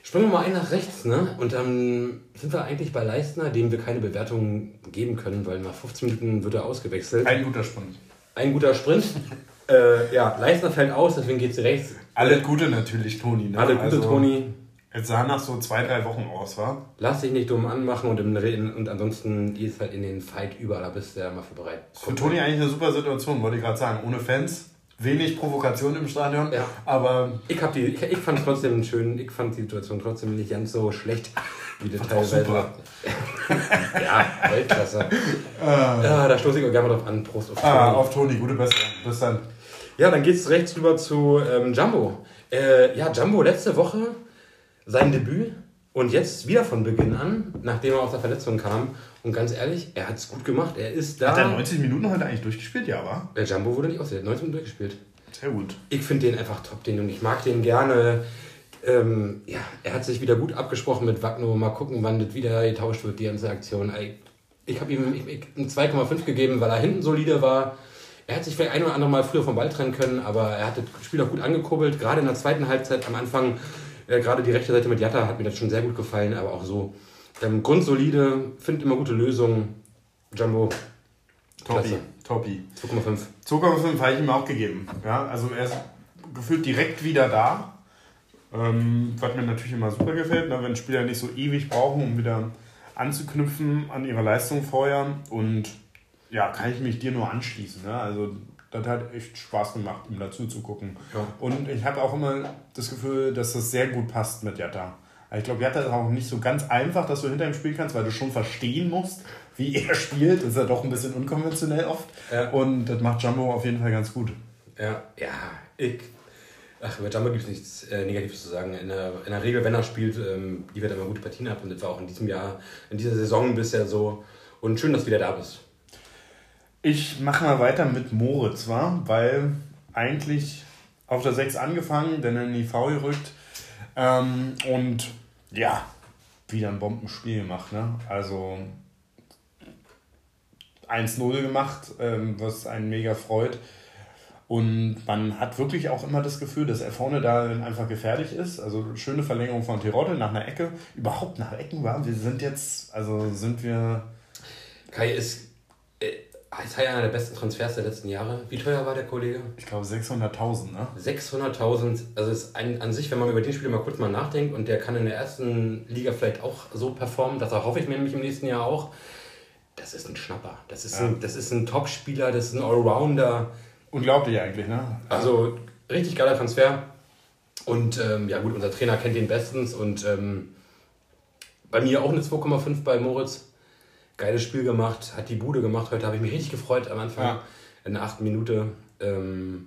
Springen wir mal ein nach rechts, ne? Und dann sind wir eigentlich bei Leistner, dem wir keine Bewertung geben können, weil nach 15 Minuten wird er ausgewechselt. Ein guter Sprint. Ein guter Sprint. äh, ja, Leistner fällt aus, deswegen geht es rechts. Alle Gute natürlich, Toni. Ne? Alle Gute, also, Toni. Es sah nach so zwei, drei Wochen aus, war? Lass dich nicht dumm anmachen und im Reden und ansonsten ist halt in den Fight überall, da bist du ja mal für bereit. Für Toni eigentlich eine super Situation, wollte ich gerade sagen. Ohne Fans, wenig Provokation im Stadion, ja. aber... Ich, hab die, ich, ich fand es trotzdem schön, ich fand die Situation trotzdem nicht ganz so schlecht, wie du teilweise... ja, Weltklasse. Ah. ja, da stoße ich auch gerne mal drauf an. Prost auf ah, Toni. Ah, auf Toni, gute Besserung. Bis dann. Ja, dann geht's rechts rüber zu ähm, Jumbo. Äh, ja, Jumbo letzte Woche sein Debüt und jetzt wieder von Beginn an, nachdem er aus der Verletzung kam. Und ganz ehrlich, er hat es gut gemacht. Er ist da. Hat er 90 Minuten heute eigentlich durchgespielt, ja, war? Der Jumbo wurde nicht aus, 90 Minuten durchgespielt. Sehr gut. Ich finde den einfach top, den und ich mag den gerne. Ähm, ja, er hat sich wieder gut abgesprochen mit Wagner. Mal gucken, wann das wieder getauscht wird, die ganze Aktion. Ich habe ihm ein 2,5 gegeben, weil er hinten solide war. Er hat sich vielleicht ein oder andere Mal früher vom Ball trennen können, aber er hat das Spiel auch gut angekurbelt. Gerade in der zweiten Halbzeit am Anfang äh, Gerade die rechte Seite mit Jatta hat mir das schon sehr gut gefallen, aber auch so ähm, grundsolide, findet immer gute Lösungen. Jumbo. Topi. Topi. 2,5. 2,5 habe ich ihm auch gegeben. Ja, also er ist gefühlt direkt wieder da. Ähm, was mir natürlich immer super gefällt, ne, wenn Spieler nicht so ewig brauchen, um wieder anzuknüpfen an ihre Leistung vorher. Und ja, kann ich mich dir nur anschließen. Ne? Also das hat echt Spaß gemacht, ihm dazu zu gucken. Ja. Und ich habe auch immer das Gefühl, dass das sehr gut passt mit Jatta. Ich glaube, Jatta ist auch nicht so ganz einfach, dass du hinter ihm spielen kannst, weil du schon verstehen musst, wie er spielt. Das ist ja doch ein bisschen unkonventionell oft. Ja. Und das macht Jumbo auf jeden Fall ganz gut. Ja, ja, ich. Ach, über Jumbo gibt es nichts äh, Negatives zu sagen. In der, in der Regel, wenn er spielt, ähm, liefert er immer gute Partien ab. Und das war auch in diesem Jahr, in dieser Saison bisher so. Und schön, dass du wieder da bist. Ich mache mal weiter mit Moritz, war, weil eigentlich auf der 6 angefangen, dann in die V gerückt ähm, und ja, wieder ein Bombenspiel gemacht. Ne? Also 1-0 gemacht, ähm, was einen mega freut. Und man hat wirklich auch immer das Gefühl, dass er vorne da einfach gefährlich ist. Also schöne Verlängerung von Terodde nach einer Ecke. Überhaupt nach Ecken war. Wir sind jetzt, also sind wir. Kai ist, äh, ist einer der besten Transfers der letzten Jahre. Wie teuer war der Kollege? Ich glaube 600.000, ne? 600.000, also ist ein, an sich, wenn man über den Spieler mal kurz mal nachdenkt und der kann in der ersten Liga vielleicht auch so performen, das erhoffe ich mir nämlich im nächsten Jahr auch. Das ist ein Schnapper. Das ist Ja. ein, das ist ein Top-Spieler, das ist ein Allrounder. Unglaublich eigentlich, ne? Also richtig geiler Transfer. Und ähm, ja gut, unser Trainer kennt ihn bestens und ähm, bei mir auch eine 2,5 bei Moritz. Geiles Spiel gemacht, hat die Bude gemacht. Heute habe ich mich richtig gefreut am Anfang. Ja. In der achten Minute. Ähm,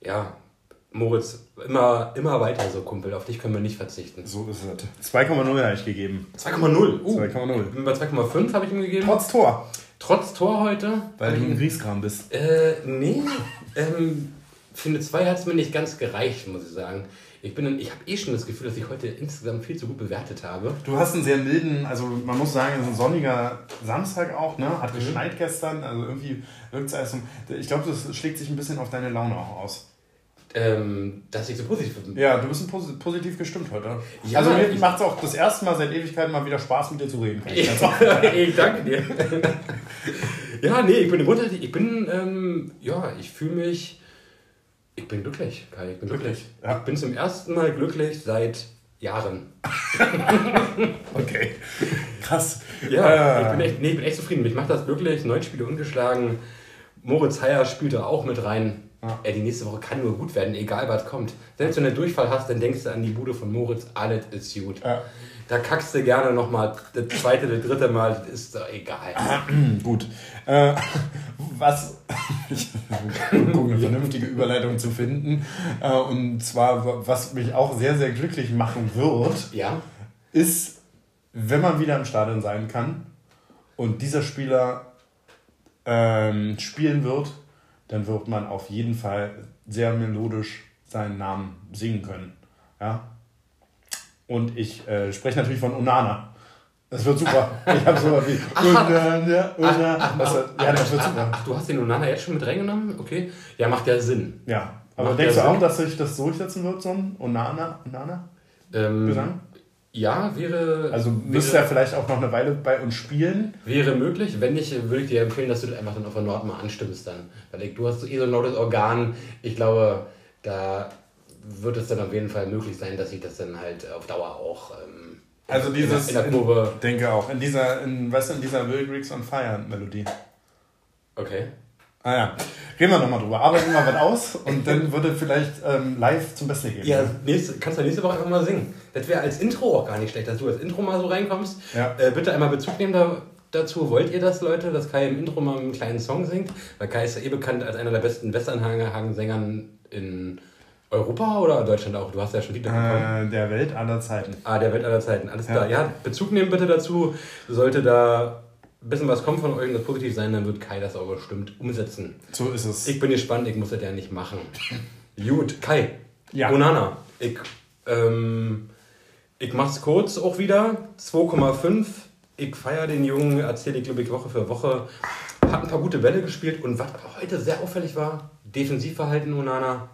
ja, Moritz, immer, immer weiter so, Kumpel. Auf dich können wir nicht verzichten. So ist es. 2,0 habe ich gegeben. 2,0 uh, 2,0. ich bin Bei 2,5 habe ich ihm gegeben. Trotz Tor. Trotz Tor heute. Weil du ein Grießkram bist. Äh, nee. Ähm, für eine 2 hat es mir nicht ganz gereicht, muss ich sagen. Ich, bin, ich habe eh schon das Gefühl, dass ich heute insgesamt viel zu gut bewertet habe. Du hast einen sehr milden, also man muss sagen, es ist ein sonniger Samstag auch, ne? Hat geschneit gestern, also irgendwie wirkt es. Ich glaube, das schlägt sich ein bisschen auf deine Laune auch aus. Ähm, dass ich so positiv bin. Ja, du bist ein posi- positiv gestimmt heute. Ja, also mir macht es auch das erste Mal seit Ewigkeiten mal wieder Spaß, mit dir zu reden. Ich ich danke dir. ja, nee, ich bin grundsätzlich, ich bin, ähm, ja, ich fühle mich, ich bin glücklich, Kai, ich bin glücklich. Ja. Ich bin zum ersten Mal glücklich seit Jahren. Okay. Krass. Ja, Äh, ich, bin echt, nee, ich bin echt zufrieden. Mich macht das glücklich. Neun Spiele ungeschlagen. Moritz Heyer spielte auch mit rein. Ja. Ey, die nächste Woche kann nur gut werden, egal was kommt. Selbst wenn du einen Durchfall hast, dann denkst du an die Bude von Moritz, alles ist gut. Ja. Da kackst du gerne nochmal das zweite, das dritte Mal, das ist doch egal. Gut. Äh, was. Ich gucke, eine vernünftige Überleitung zu finden. Äh, und zwar, was mich auch sehr, sehr glücklich machen wird, Ja, ist, wenn man wieder im Stadion sein kann und dieser Spieler ähm, spielen wird, dann wird man auf jeden Fall sehr melodisch seinen Namen singen können. Ja? Und ich äh, spreche natürlich von Onana. Das wird super. Ich habe so wie Onana, Onana. Das Ja, das wird super. Ach, du hast den Onana jetzt schon mit reingenommen? Okay. Ja, macht ja Sinn. Ja, aber Macht denkst du ja auch, Sinn. dass sich das durchsetzen wird, so ein Onana, Onana Ähm, Gesang? ja, wäre. Also müsste er vielleicht auch noch eine Weile bei uns spielen. Wäre möglich, wenn nicht, würde ich dir empfehlen, dass du das einfach dann auf der Nord mal anstimmst dann. Weil ich, du hast eh so ein lautes Organ. Ich glaube, da wird es dann auf jeden Fall möglich sein, dass ich das dann halt auf Dauer auch ähm, Also dieses in, der, in der Kurve. Ich denke auch. In dieser, in, weißt du, in dieser Will Griggs on Fire Melodie. Okay. Ah ja. Reden wir nochmal drüber. Arbeiten wir was aus und dann würde vielleicht ähm, live zum Besten geben. Ja, nächste, kannst du nächste Woche einfach mal singen. Das wäre als Intro auch gar nicht schlecht, dass du als Intro mal so reinkommst. Ja. Äh, bitte einmal Bezug nehmen da, dazu. Wollt ihr das, Leute, dass Kai im Intro mal einen kleinen Song singt? Weil Kai ist ja eh bekannt als einer der besten Westernhagen-Sängern in Europa oder Deutschland auch. Du hast ja schon Lieder bekommen. Äh, der Welt aller Zeiten. Ah, der Welt aller Zeiten. Alles Ja. klar. Ja, Bezug nehmen bitte dazu. Sollte da ein bisschen was kommen von euch und das positiv sein, dann wird Kai das auch bestimmt umsetzen. So ist es. Ich bin gespannt, ich muss das ja nicht machen. Gut, Kai. Ja. Onana. Ich, ähm, ich mach's kurz auch wieder. 2,5. Ich feiere den Jungen, erzähle ich, glaube ich, Woche für Woche. Hat ein paar gute Bälle gespielt und was heute sehr auffällig war, Defensivverhalten Onana.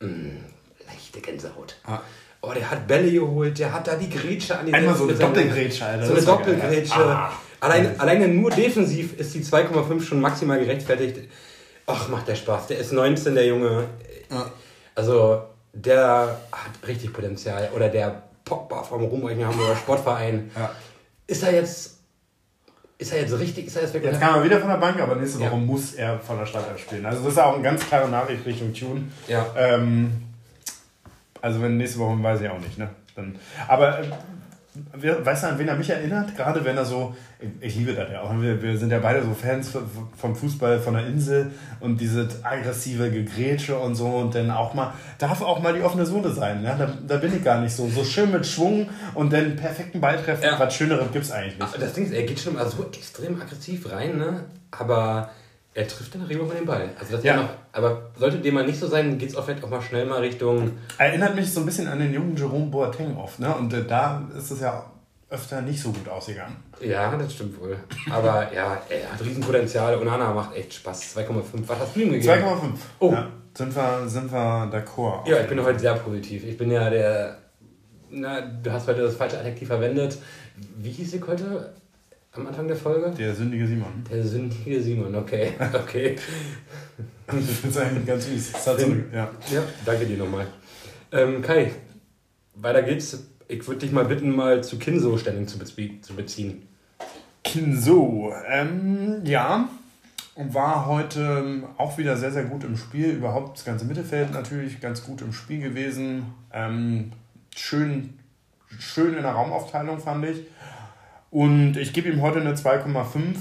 Mh, leichte Gänsehaut. Ah. Oh, der hat Bälle geholt, der hat da die Grätsche an die Einmal so eine. Doppelgrätsche, Alter. So eine. Doppelgrätsche. Ah. Alleine, alleine nur defensiv ist die 2,5 schon maximal gerechtfertigt. Ach, macht der Spaß. Der ist 19, der Junge. Ja. Also, der hat richtig Potenzial. Oder der Pogba vom Ruhmreichen Hamburger Sportverein. Ja. Ist er jetzt Ist er jetzt richtig? Ist er jetzt wirklich? Jetzt kam er wieder von der Bank, aber nächste Woche ja. muss er von der Startelf spielen. Also das ist auch eine ganz klare Nachricht Richtung Tune. Ja. Ähm, also wenn nächste Woche weiß ich auch nicht, ne? Dann, aber äh, weißt du, an wen er mich erinnert? Gerade wenn er so, ich liebe das ja auch, wir, wir sind ja beide so Fans vom Fußball von der Insel und diese aggressive Gegrätsche und so und dann auch mal, darf auch mal die offene Sohle sein, ne? da, da bin ich gar nicht so. So schön mit Schwung und dann perfekten Balltreffen, ja. was Schöneres gibt es eigentlich nicht. Das Ding ist, er geht schon mal so extrem aggressiv rein, ne? aber er trifft dann Remo von den Ball. Also das ja. noch, aber sollte dem mal nicht so sein, geht es auch vielleicht auch mal schnell mal Richtung. Erinnert mich so ein bisschen an den jungen Jerome Boateng oft, ne? Und äh, da ist es ja öfter nicht so gut ausgegangen. Ja, das stimmt wohl. Aber ja, er hat Riesenpotenzial und Anna macht echt Spaß. 2,5. Was hast du ihm gegeben? 2,5. Oh. Ja, sind wir, sind wir d'accord. Ja, ich bin heute sehr positiv. Ich bin ja der. Na, du hast heute das falsche Adjektiv verwendet. Wie hieß ich heute? Am Anfang der Folge? Der sündige Simon. Der sündige Simon, okay. okay. ich finde es eigentlich ganz süß. So ja. ja, danke dir nochmal. Ähm, Kai, weiter geht's. Ich würde dich mal bitten, mal zu Kinso Stellung zu, bezie zu beziehen. Kinso, ähm, ja. Und war heute auch wieder sehr, sehr gut im Spiel. Überhaupt das ganze Mittelfeld natürlich ganz gut im Spiel gewesen. Ähm, schön, schön in der Raumaufteilung, fand ich. Und ich gebe ihm heute eine 2,5.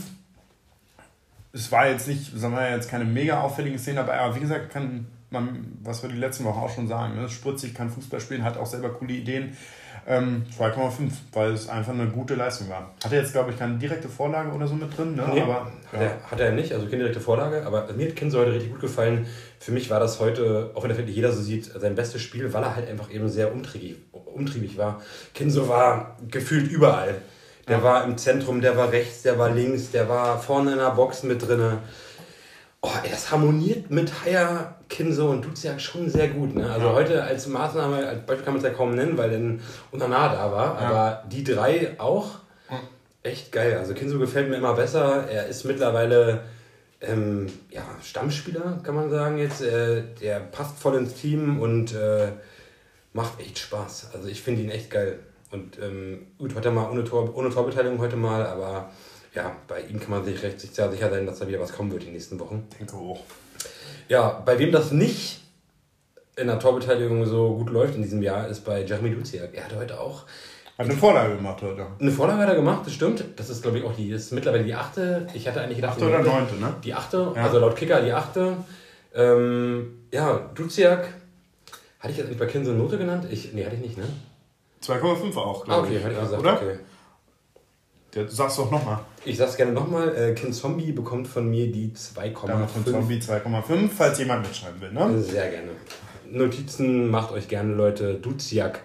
Es war jetzt nicht, sagen wir jetzt keine mega auffällige Szene, aber wie gesagt, kann man, was wir die letzten Wochen auch schon sagen, ne? spritzig, kann Fußball spielen, hat auch selber coole Ideen. Ähm, 2,5, weil es einfach eine gute Leistung war. Hat er jetzt, glaube ich, keine direkte Vorlage oder so mit drin? Ne? Nee, aber, ja. hat, er, hat er nicht, also keine direkte Vorlage, aber mir hat Kinso heute richtig gut gefallen. Für mich war das heute, auch wenn das jeder so sieht, sein bestes Spiel, weil er halt einfach eben sehr umtriebig, umtriebig war. Kinso war gefühlt überall. Der war im Zentrum, der war rechts, der war links, der war vorne in der Box mit drin. Oh, das harmoniert mit Haya, Kinso und Duziak schon sehr gut. Ne? Also ja. heute als Maßnahme, als Beispiel kann man es ja kaum nennen, weil dann Unana da war. Ja. Aber die drei auch echt geil. Also Kinso gefällt mir immer besser. Er ist mittlerweile ähm, ja, Stammspieler, kann man sagen jetzt. Äh, der passt voll ins Team und äh, macht echt Spaß. Also ich finde ihn echt geil. Und ähm, gut, heute mal ohne, Tor, ohne Torbeteiligung heute mal, aber ja, bei ihm kann man sich recht sehr sicher sein, dass da wieder was kommen wird in den nächsten Wochen. Denke auch. Ja, bei wem das nicht in der Torbeteiligung so gut läuft in diesem Jahr, ist bei Jeremy Duziak. Er hat heute auch. Hat eine Vorlage gemacht heute. Eine Vorlage hat er gemacht, das stimmt. Das ist, glaube ich, auch die, ist mittlerweile die achte. Ich hatte eigentlich gedacht. Achte oder neunte, ne? Die achte, ja. also laut Kicker die achte. Ähm, ja, Duziak. Hatte ich das nicht bei Kinso Note genannt? Ich, nee, hatte ich nicht, ne? 2,5 auch, glaube ah, okay, ich. Hätte ich gesagt, oder? Okay. Du sagst doch nochmal. Ich sag's gerne nochmal. Äh, Kin Zombie bekommt von mir die 2,5. Damit von Zombie 2,5, falls jemand mitschreiben will, ne? Sehr gerne. Notizen macht euch gerne, Leute. Duziak.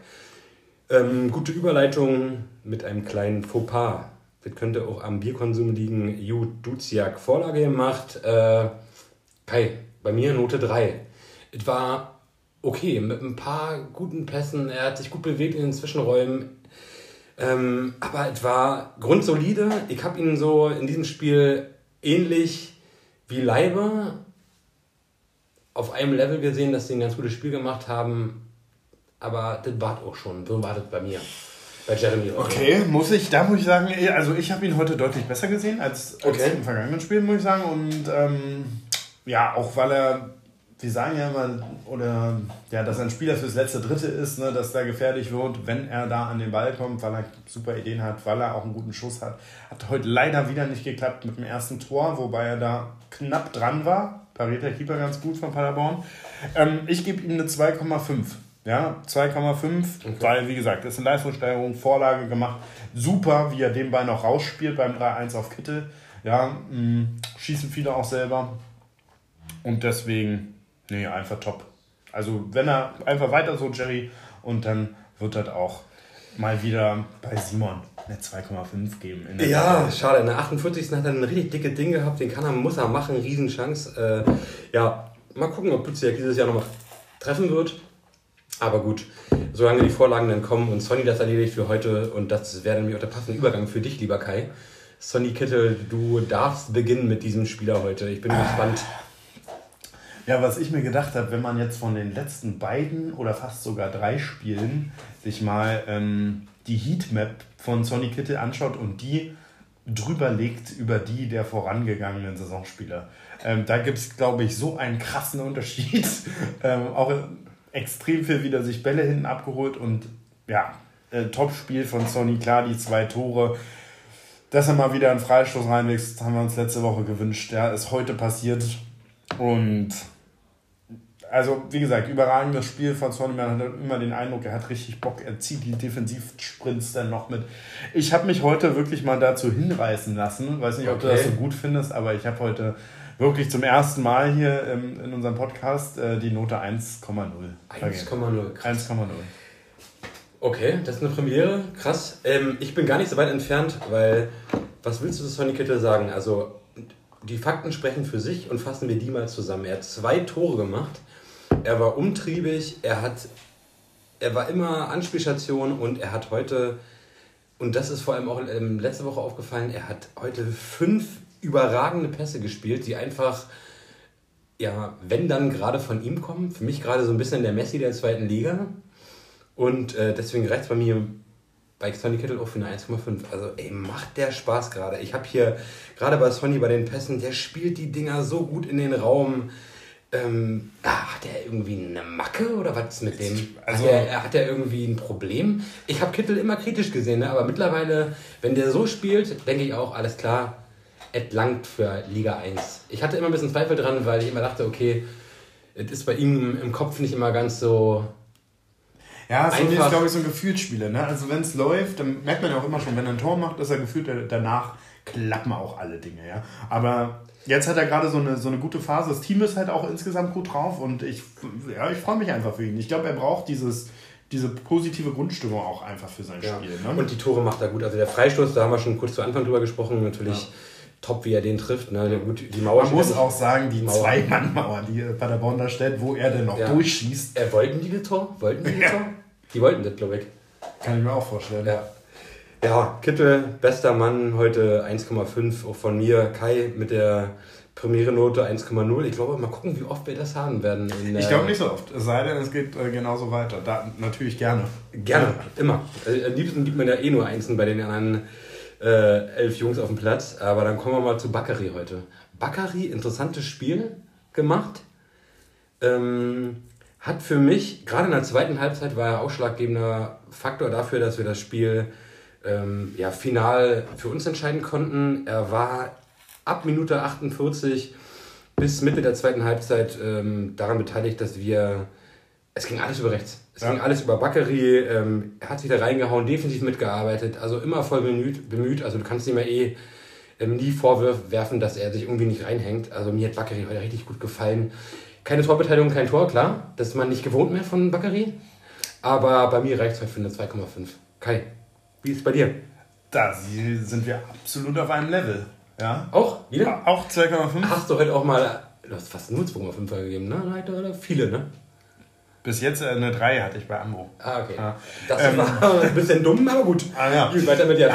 Ähm, gute Überleitung mit einem kleinen Fauxpas. Das könnte auch am Bierkonsum liegen. Ju Duziak Vorlage gemacht. Äh, Kai, bei mir Note 3. Es war okay, mit ein paar guten Pässen. Er hat sich gut bewegt in den Zwischenräumen. Ähm, aber es war grundsolide. Ich habe ihn so in diesem Spiel ähnlich wie Leiber auf einem Level gesehen, dass sie ein ganz gutes Spiel gemacht haben. Aber das war auch schon. So war das bei mir. Bei Jeremy. Okay, muss ich, da muss ich sagen, also ich habe ihn heute deutlich besser gesehen als, als okay. im vergangenen Spiel, muss ich sagen. Und ähm, ja, auch weil er wir sagen ja immer, oder ja, dass ein Spieler fürs letzte Dritte ist, ne, dass da gefährlich wird, wenn er da an den Ball kommt, weil er super Ideen hat, weil er auch einen guten Schuss hat. Hat heute leider wieder nicht geklappt mit dem ersten Tor, wobei er da knapp dran war. Pariert der Keeper ganz gut von Paderborn. Ähm, ich gebe ihm eine 2,5. Ja, 2,5, okay. weil wie gesagt, das ist eine Leistungssteigerung, Vorlage gemacht. Super, wie er den Ball noch rausspielt beim 3-1 auf Kittel. Ja, mh, mm, schießen viele auch selber. Und deswegen Nee, einfach top. Also wenn er einfach weiter so, Jerry, und dann wird das auch mal wieder bei Simon eine 2,5 geben. ja, Zeit. schade. In der 48. hat er ein richtig dicke Ding gehabt, den kann er, muss er machen, Riesenchance. Äh, ja, mal gucken, ob Duziak dieses Jahr nochmal treffen wird. Aber gut, solange die Vorlagen dann kommen und Sonny das erledigt für heute und das wäre nämlich auch der passende Übergang für dich, lieber Kai. Sonny Kittel, du darfst beginnen mit diesem Spieler heute. Ich bin ah. gespannt. Ja, was ich mir gedacht habe, wenn man jetzt von den letzten beiden oder fast sogar drei Spielen sich mal ähm, die Heatmap von Sonny Kittel anschaut und die drüber liegt über die der vorangegangenen Saisonspieler. Ähm, da gibt es, glaube ich, so einen krassen Unterschied. ähm, auch extrem viel wieder sich Bälle hinten abgeholt und ja, äh, Top-Spiel von Sony, klar, die zwei Tore. Dass er mal wieder einen Freistoß reinwächst, haben wir uns letzte Woche gewünscht. Ja, ist heute passiert. Und also, wie gesagt, überragendes Spiel von Sonny. Man hat immer den Eindruck, er hat richtig Bock. Er zieht die Defensivsprints dann noch mit. Ich habe mich heute wirklich mal dazu hinreißen lassen. Weiß nicht, ob okay. du das so gut findest, aber ich habe heute wirklich zum ersten Mal hier ähm, in unserem Podcast äh, die Note 1,0. 1,0. 1,0. Okay, das ist eine Premiere. Krass. Ähm, ich bin gar nicht so weit entfernt, weil was willst du zu Sonny Kittel sagen? Also, die Fakten sprechen für sich und fassen wir die mal zusammen. Er hat zwei Tore gemacht er war umtriebig, er hat, er war immer Anspielstation und er hat heute, und das ist vor allem auch ähm, letzte Woche aufgefallen, er hat heute fünf überragende Pässe gespielt, die einfach, ja, wenn dann gerade von ihm kommen, für mich gerade so ein bisschen der Messi der zweiten Liga. Und äh, deswegen reicht es bei mir bei Sonny Kittel auch für eine 1,5. Also, ey, macht der Spaß gerade. Ich habe hier gerade bei Sonny bei den Pässen, der spielt die Dinger so gut in den Raum. Ähm, ah, hat er irgendwie eine Macke oder was ist mit dem? Also, hat, er, hat er irgendwie ein Problem? Ich habe Kittel immer kritisch gesehen, ne? aber mittlerweile, wenn der so spielt, denke ich auch, alles klar, es langt für Liga 1. Ich hatte immer ein bisschen Zweifel dran, weil ich immer dachte, okay, es ist bei ihm im Kopf nicht immer ganz so. Ja, so ist, glaube ich, so ein Gefühlsspieler. Ne? Also, wenn es läuft, dann merkt man ja auch immer schon, wenn er ein Tor macht, dass er gefühlt danach klappen auch alle Dinge. Ja? Aber jetzt hat er gerade so eine, so eine gute Phase. Das Team ist halt auch insgesamt gut drauf und ich, ja, ich freue mich einfach für ihn. Ich glaube, er braucht dieses, diese positive Grundstimmung auch einfach für sein ja. Spiel. Ne? Und die Tore macht er gut. Also der Freistoß, da haben wir schon kurz zu Anfang drüber gesprochen, natürlich. Ja. Top, wie er den trifft. Ne? Gut, die Mauer Man muss auch sagen, die Zwei-Mann-Mauer, die Paderborn da stellt, wo er denn noch ja. durchschießt. Er wollten die das Tor? Wollten die das Tor? Die wollten das, glaube ich. Kann ich mir auch vorstellen. Ja. Ja, Kittel, bester Mann, heute 1,5 auch von mir. Kai mit der Premiere-Note 1,0. Ich glaube, mal gucken, wie oft wir das haben werden. ich glaube nicht so oft. Es sei denn, es geht äh, genauso weiter. Da, natürlich gerne. Gerne, ja. immer. Äh, am liebsten gibt man ja eh nur Einsen bei den anderen äh, elf Jungs auf dem Platz. Aber dann kommen wir mal zu Bakary heute. Bakary, interessantes Spiel gemacht. Ähm, hat für mich, gerade in der zweiten Halbzeit, war er ausschlaggebender Faktor dafür, dass wir das Spiel ähm, ja, final für uns entscheiden konnten. Er war ab Minute 48 bis Mitte der zweiten Halbzeit ähm, daran beteiligt, dass wir. Es ging alles über rechts. Es ja. ging alles über Bakary. Ähm, er hat sich da reingehauen, defensiv mitgearbeitet, also immer voll bemüht. bemüht. Also du kannst ihm ja eh ähm, nie vorwerfen, dass er sich irgendwie nicht reinhängt. Also mir hat Bakary heute richtig gut gefallen. Keine Torbeteiligung, kein Tor, klar. Das ist man nicht gewohnt mehr von Bakary. Aber bei mir reicht es halt für eine 2,5. Kai. Wie ist es bei dir? Da sind wir absolut auf einem Level. Ja? Auch? Wieder? Auch 2,5. Hast du heute auch mal. Du hast fast nur 2,5 gegeben, ne? Oder viele, ne? Bis jetzt eine 3 hatte ich bei Amro. Ah, okay. Ja. Das ähm, war ein bisschen dumm, aber gut. Ah, ja. Gut, weiter mit dir.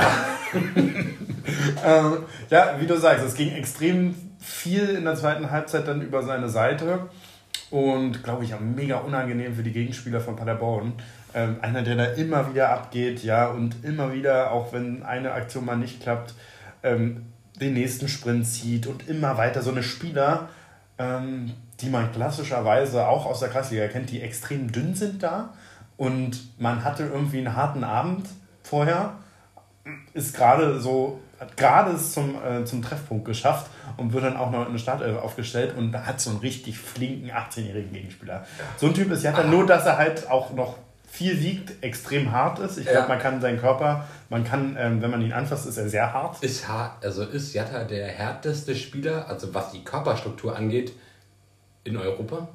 ähm, ja, wie du sagst, es ging extrem viel in der zweiten Halbzeit dann über seine Seite. Und glaube ich auch mega unangenehm für die Gegenspieler von Paderborn. Ähm, einer, der da immer wieder abgeht, ja, und immer wieder, auch wenn eine Aktion mal nicht klappt, ähm, den nächsten Sprint zieht und immer weiter so eine Spieler, ähm, die man klassischerweise auch aus der Kreisliga kennt, die extrem dünn sind da und man hatte irgendwie einen harten Abend vorher, ist gerade so, hat gerade es zum, äh, zum Treffpunkt geschafft und wird dann auch noch in eine Startelf aufgestellt und hat so einen richtig flinken 18-jährigen Gegenspieler. So ein Typ ist ja dann nur, dass er halt auch noch viel wiegt, extrem hart ist. Ich glaube, ja. man kann seinen Körper, man kann, ähm, wenn man ihn anfasst, ist er sehr hart. Ist hart, also ist Jatta der härteste Spieler, also was die Körperstruktur angeht, in Europa?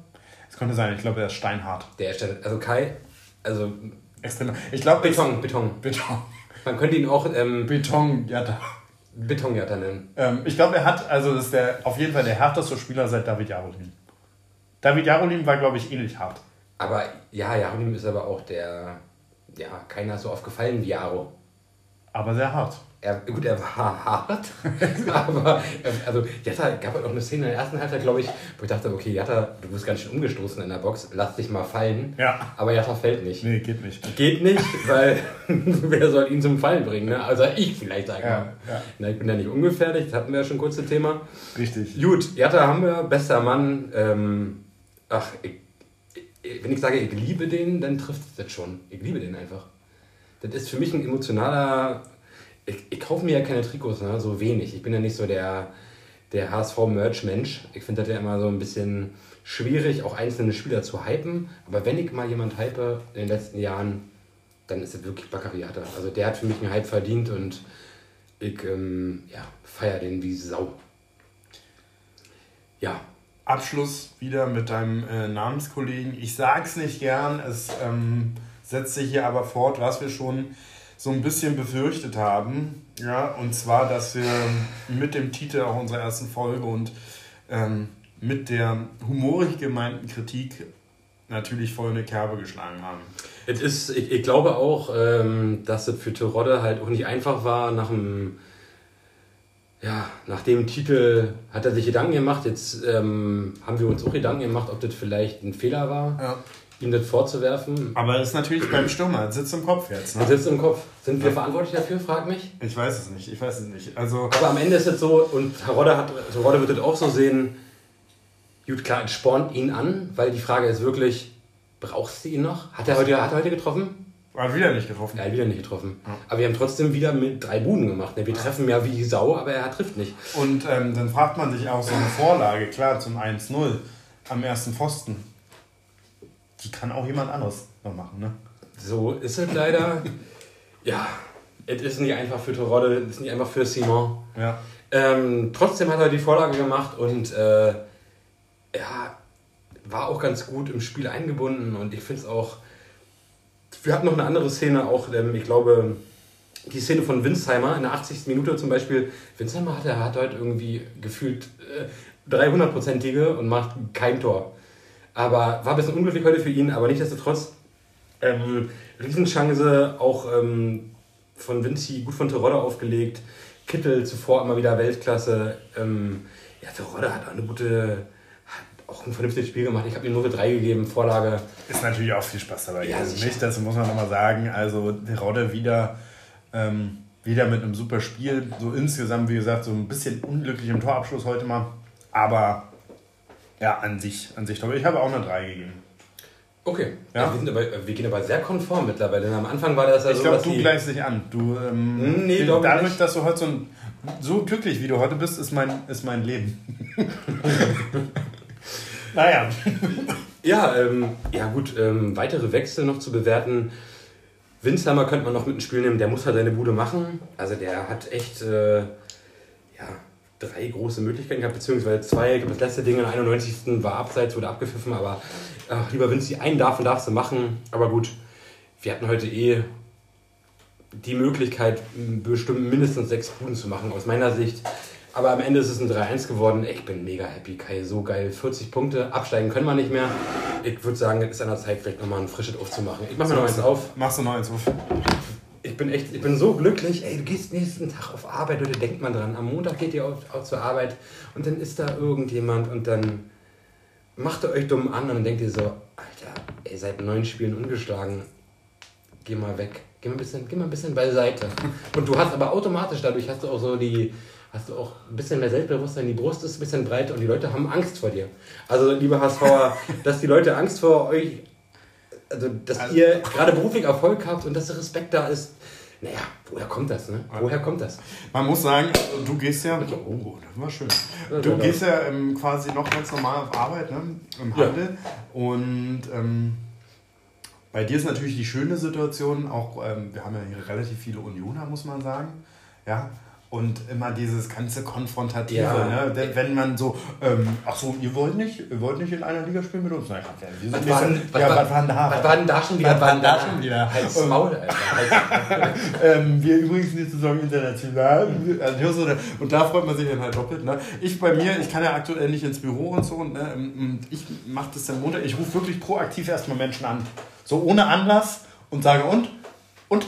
Es könnte sein, ich glaube, er ist steinhart. Der ist, also Kai, also. Extrem. Ich glaube, Beton, Beton. Beton. Man könnte ihn auch. Ähm, Beton Jatta. Beton Jatta nennen. Ähm, ich glaube, er hat, also das ist der, auf jeden Fall der härteste Spieler seit David Jarolin. David Jarolin war, glaube ich, ähnlich hart. Aber ja, Jarolim ist aber auch der, ja, keiner so oft gefallen wie Jaro. Aber sehr hart. Er, gut, er war hart, aber also Jatta gab halt auch eine Szene in der ersten Halbzeit, glaube ich, wo ich dachte, okay, Jatta, du bist ganz schön umgestoßen in der Box, lass dich mal fallen. Ja. Aber Jatta fällt nicht. Nee, geht nicht. Geht nicht, weil wer soll ihn zum Fallen bringen? Ne? Also ich vielleicht sagen. Ja, ja. Na, ich bin ja nicht ungefährlich, das hatten wir ja schon kurz das Thema. Richtig. Gut, Jatta haben wir, bester Mann. Ähm, ach, ich, wenn ich sage, ich liebe den, dann trifft es das schon. Ich liebe den einfach. Das ist für mich ein emotionaler. Ich, ich kaufe mir ja keine Trikots, ne? so wenig. Ich bin ja nicht so der, der HSV-Merch-Mensch. Ich finde das ja immer so ein bisschen schwierig, auch einzelne Spieler zu hypen. Aber wenn ich mal jemand hype in den letzten Jahren, dann ist es wirklich Baccariata. Also der hat für mich einen Hype verdient und ich ähm, ja, feiere den wie Sau. Ja, Abschluss wieder mit deinem äh, Namenskollegen. Ich sag's nicht gern, es ähm, setzt sich hier aber fort, was wir schon so ein bisschen befürchtet haben. Ja, und zwar, dass wir mit dem Titel auch unserer ersten Folge und ähm, mit der humorig gemeinten Kritik natürlich voll eine Kerbe geschlagen haben. Es ist, ich, ich glaube auch, ähm, dass es für Terodde halt auch nicht einfach war, nach dem, ja, nach dem Titel hat er sich Gedanken gemacht. Jetzt ähm, haben wir uns auch Gedanken gemacht, ob das vielleicht ein Fehler war, Ja. ihm das vorzuwerfen. Aber das ist natürlich beim Stürmer, das sitzt im Kopf jetzt. Das Ne? sitzt im Kopf. Sind wir verantwortlich dafür, frag mich. Ich weiß es nicht, ich weiß es nicht. Also, Aber am Ende ist es so, und Terodde, hat, Terodde wird das auch so sehen, gut, klar, es spornt ihn an, weil die Frage ist wirklich, brauchst du ihn noch? Hat er heute, hat er heute getroffen? Hat wieder nicht getroffen. Er hat wieder nicht getroffen. Aber wir haben trotzdem wieder mit drei Buden gemacht. ne? Wir treffen ja wie Sau, aber er trifft nicht. Und ähm, dann fragt man sich auch so eine Vorlage, klar, zum 1-0 am ersten Pfosten. Die kann auch jemand anderes noch machen, ne? So ist es leider. ja, es ist nicht einfach für Terodde, es ist nicht einfach für Simon. Ja. Ähm, trotzdem hat er die Vorlage gemacht und äh, ja, war auch ganz gut im Spiel eingebunden und ich finde es auch. Wir hatten noch eine andere Szene, auch, ich glaube, die Szene von Winsheimer in der 80. Minute zum Beispiel. Winsheimer hat, hat heute irgendwie gefühlt äh, 300-prozentige und macht kein Tor. Aber war ein bisschen unglücklich heute für ihn, aber nichtsdestotrotz ähm, Riesenchance, auch ähm, von Vinci, gut von Terodde aufgelegt. Kittel zuvor immer wieder Weltklasse. Ähm, ja, Terodde hat auch eine gute, auch ein vernünftiges Spiel gemacht. Ich habe ihm nur eine 3 gegeben, Vorlage. Ist natürlich auch viel Spaß dabei. Ja, sicher. nicht, das muss man nochmal sagen. Also, Rodde wieder, ähm, wieder mit einem super Spiel. So insgesamt, wie gesagt, so ein bisschen unglücklich im Torabschluss heute mal. Aber ja, an sich, an sich glaube ich. Ich habe auch eine 3 gegeben. Okay, Ja. wir, sind aber, wir gehen aber sehr konform mittlerweile. Denn am Anfang war das ja Ich so, glaube, dass du die- gleichst dich an. Du, ähm, Hm, nee, ich dadurch, nicht. dass du heute so, ein, so glücklich wie du heute bist, ist mein, ist mein Leben. naja. Ja, ähm, ja gut, ähm, weitere Wechsel noch zu bewerten. Winsheimer könnte man noch mit ins Spiel nehmen, der muss halt seine Bude machen. Also der hat echt äh, ja, drei große Möglichkeiten gehabt, beziehungsweise zwei. Ich glaube, das letzte Ding in der 91. war abseits, wurde abgepfiffen, aber ach, lieber Vinci, einen darf und darfst du machen. Aber gut, wir hatten heute eh die Möglichkeit, bestimmt mindestens sechs Buden zu machen, aus meiner Sicht. Aber am Ende ist es ein 3-1 geworden. Ich bin mega happy, Kai. So geil. 40 Punkte. Absteigen können wir nicht mehr. Ich würde sagen, es ist an der Zeit, vielleicht nochmal ein frisches aufzumachen. Ich mache mir noch eins auf. Machst du noch eins auf? Ich bin echt, ich bin so glücklich. Ey, du gehst nächsten Tag auf Arbeit, Leute, denkt man dran. Am Montag geht ihr auch, auch zur Arbeit und dann ist da irgendjemand und dann macht ihr euch dumm an und dann denkt ihr so, Alter, ey, seit neun Spielen ungeschlagen. Geh mal weg. Geh mal ein bisschen, geh mal ein bisschen beiseite. Und du hast aber automatisch, dadurch hast du auch so die, hast du auch ein bisschen mehr Selbstbewusstsein, die Brust ist ein bisschen breiter und die Leute haben Angst vor dir. Also, liebe HSVer, dass die Leute Angst vor euch also dass Also- ihr gerade beruflich Erfolg habt und dass der Respekt da ist. Naja, woher kommt das, ne? Woher kommt das? Man muss sagen, du gehst ja. Oh, das war schön. Ja, Du ja, gehst ja ähm, quasi noch ganz normal auf Arbeit, ne? Im Ja. Handel. Und ähm, bei dir ist natürlich die schöne Situation, auch ähm, wir haben ja hier relativ viele Unioner, muss man sagen. Ja. Und immer dieses ganze Konfrontative, Ja. ne? Wenn- man so, ähm, ach so, ihr wollt nicht, ihr wollt nicht in einer Liga spielen mit uns? Nein, wir sind Was nicht war so- denn, was ja, was war denn da? Was war denn da schon wieder? Was war denn da schon wieder? Halt's Maul, Alter. Ähm, wir übrigens die Saison international. Also so, Und da freut man sich dann halt doppelt. Ne? Ich bei mir, ich kann ja aktuell nicht ins Büro und so. Und, ne? und ich mache das dann Montag. Ich rufe wirklich proaktiv erstmal Menschen an. So ohne Anlass und sage und? Und?